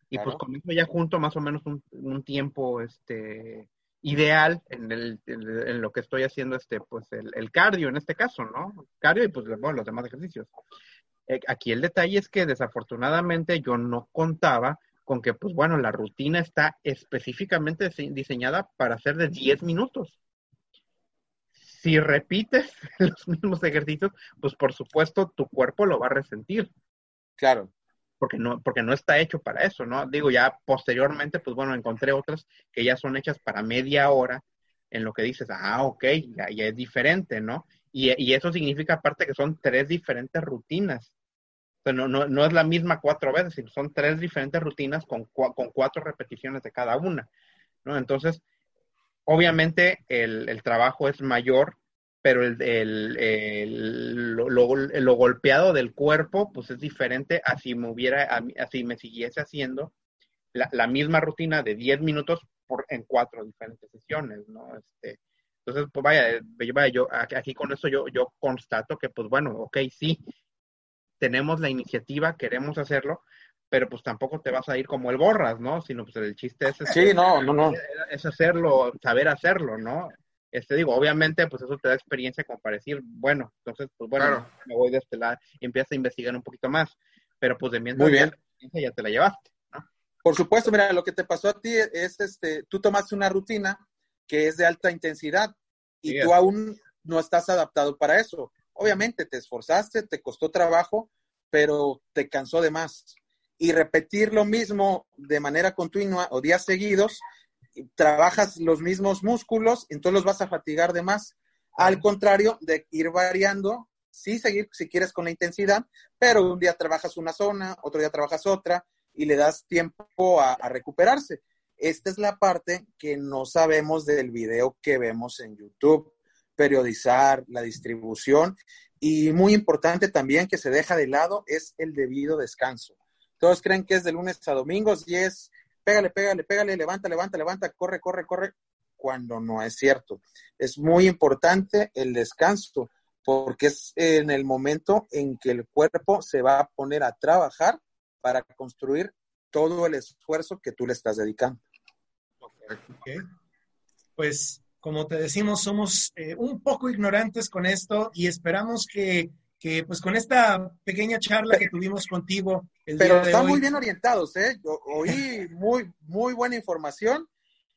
Speaker 2: y pues con eso ya junto más o menos un, un tiempo, este, ideal en, el, en, lo que estoy haciendo, este, pues el, el, cardio en este caso, ¿no? Cardio y pues bueno, los demás ejercicios. Eh, aquí el detalle es que desafortunadamente yo no contaba con que, pues bueno, la rutina está específicamente diseñada para ser de 10 minutos. Si repites *laughs* los mismos ejercicios, pues por supuesto tu cuerpo lo va a resentir.
Speaker 3: Claro.
Speaker 2: Porque no, porque no está hecho para eso, ¿no? Digo, ya posteriormente, pues bueno, encontré otras que ya son hechas para media hora, en lo que dices, ah, ok, ya, es diferente, ¿no? Y, y eso significa aparte que son tres diferentes rutinas no, no, no, es la misma cuatro veces, sino son tres diferentes rutinas con, con cuatro repeticiones de cada una, ¿no? Entonces, obviamente el, el trabajo es mayor, pero el, el, lo, golpeado del cuerpo, pues es diferente a si me hubiera, así me siguiese haciendo la, la, misma rutina de 10 minutos por, en cuatro diferentes sesiones, ¿no? Este, entonces, pues vaya, vaya, yo aquí con eso yo, yo constato que, pues bueno, ok, sí, tenemos la iniciativa, queremos hacerlo, pero pues tampoco te vas a ir como el borras, ¿no? Sino pues el chiste es,
Speaker 3: sí, no, no, no.
Speaker 2: es hacerlo, saber hacerlo, ¿no? Este digo, obviamente, pues eso te da experiencia como para decir, bueno, entonces, pues bueno, me voy de este lado y empiezas a investigar un poquito más, pero pues de mientras
Speaker 3: Muy bien.
Speaker 2: Ya, ya te la llevaste, ¿no?
Speaker 3: Por supuesto, mira, lo que te pasó a ti es, este, tú tomaste una rutina que es de alta intensidad y sí, tú aún no estás adaptado para eso. Obviamente te esforzaste, te costó trabajo, pero te cansó de más. Y repetir lo mismo de manera continua o días seguidos, trabajas los mismos músculos, entonces los vas a fatigar de más. Al contrario de ir variando, sí seguir si quieres con la intensidad, pero un día trabajas una zona, otro día trabajas otra y le das tiempo a, a recuperarse. Esta es la parte que no sabemos del video que vemos en YouTube. Periodizar, la distribución y muy importante también que se deja de lado es el debido descanso. Todos creen que es de lunes a domingos y es pégale, pégale, pégale, levanta, levanta, levanta, corre, corre, corre, cuando no es cierto. Es muy importante el descanso porque es en el momento en que el cuerpo se va a poner a trabajar para construir todo el esfuerzo que tú le estás dedicando.
Speaker 1: Pues como te decimos, somos eh, un poco ignorantes con esto y esperamos que, que, pues con esta pequeña charla que tuvimos contigo.
Speaker 3: El Pero día están hoy, muy bien orientados, ¿eh? Yo oí muy, muy buena información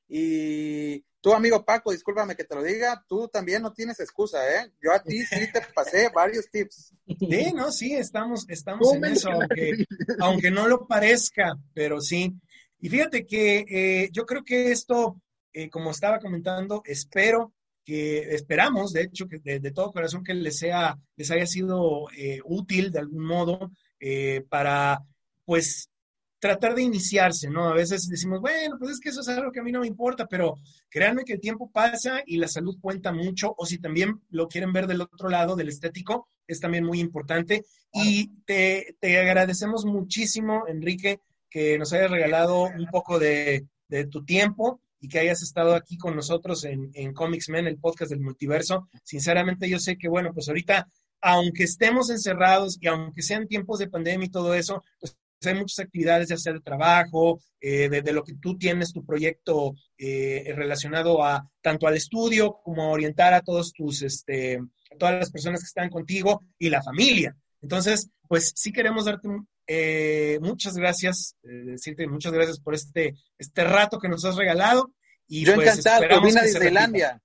Speaker 3: y tú, amigo Paco, discúlpame que te lo diga, tú también no tienes excusa, ¿eh? Yo a ti sí te pasé varios tips.
Speaker 1: Sí, no, sí, estamos, estamos en eso, aunque, aunque no lo parezca, pero sí. Y fíjate que eh, yo creo que esto eh, como estaba comentando, espero que, esperamos, de hecho, que de, de todo corazón que les, sea, les haya sido eh, útil de algún modo eh, para, pues, tratar de iniciarse, ¿no? A veces decimos, bueno, pues es que eso es algo que a mí no me importa, pero créanme que el tiempo pasa y la salud cuenta mucho, o si también lo quieren ver del otro lado, del estético, es también muy importante. Y te, te agradecemos muchísimo, Enrique, que nos hayas regalado un poco de, de tu tiempo y que hayas estado aquí con nosotros en, en Comics Men, el podcast del multiverso. Sinceramente, yo sé que, bueno, pues ahorita, aunque estemos encerrados y aunque sean tiempos de pandemia y todo eso, pues hay muchas actividades de hacer de trabajo, eh, de, lo que tú tienes, tu proyecto eh, relacionado a tanto al estudio como a orientar a todos tus, este, a todas las personas que están contigo y la familia. Entonces, pues sí queremos darte eh, muchas gracias, eh, decirte muchas gracias por este, este rato que nos has regalado. Y
Speaker 3: Yo
Speaker 1: pues,
Speaker 3: encantado, vine a Disneylandia.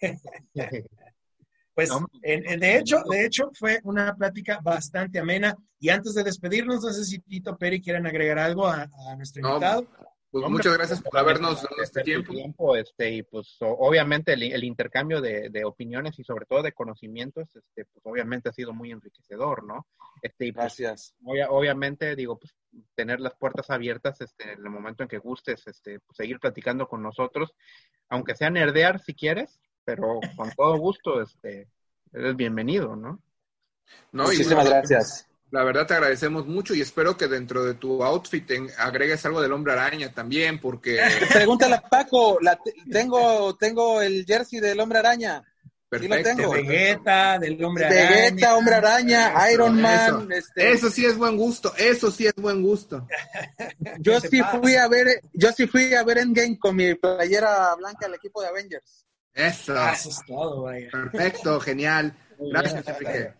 Speaker 3: *laughs*
Speaker 1: pues no. en, en, de hecho, de hecho fue una plática bastante amena. Y antes de despedirnos, no sé si Tito Peri quieren agregar algo a, a nuestro invitado.
Speaker 4: No. Pues Hombre, muchas gracias por habernos dado este tiempo.
Speaker 2: tiempo. este, y pues obviamente el, el intercambio de, de, opiniones y sobre todo de conocimientos, este, pues obviamente ha sido muy enriquecedor, ¿no? Este, y, pues,
Speaker 3: gracias.
Speaker 2: Ob obviamente, digo, pues tener las puertas abiertas este, en el momento en que gustes, este, pues, seguir platicando con nosotros, aunque sea nerdear si quieres, pero con todo gusto, este, eres bienvenido, ¿no?
Speaker 3: no Muchísimas y, gracias.
Speaker 4: La verdad te agradecemos mucho y espero que dentro de tu outfit agregues algo del hombre araña también, porque... *laughs*
Speaker 3: Pregúntale a Paco, la tengo, tengo el jersey del hombre araña.
Speaker 1: Perfecto. Sí lo tengo. De Vegeta, del hombre
Speaker 3: araña. Vegeta, hombre araña, eso, Iron Man.
Speaker 4: Eso, este... eso, sí es buen gusto, eso sí es buen gusto. *laughs*
Speaker 3: yo sí fui a ver, yo sí fui a ver Endgame con mi playera blanca del equipo de Avengers.
Speaker 4: Eso.
Speaker 1: Eso es todo, vaya.
Speaker 4: Perfecto, genial. Gracias, Enrique.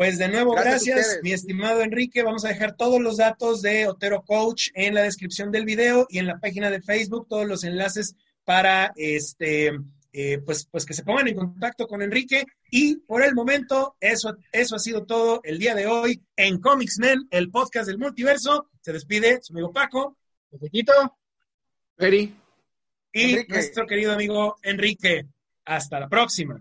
Speaker 1: Pues de nuevo, gracias, gracias mi estimado Enrique. Vamos a dejar todos los datos de Otero Coach en la descripción del video y en la página de Facebook, todos los enlaces para este, eh, pues, pues que se pongan en contacto con Enrique. Y por el momento, eso, eso ha sido todo el día de hoy en Comics Men, el podcast del multiverso. Se despide su amigo Paco,
Speaker 2: Chiquito,
Speaker 4: Peri
Speaker 1: y Enrique. nuestro querido amigo Enrique. Hasta la próxima.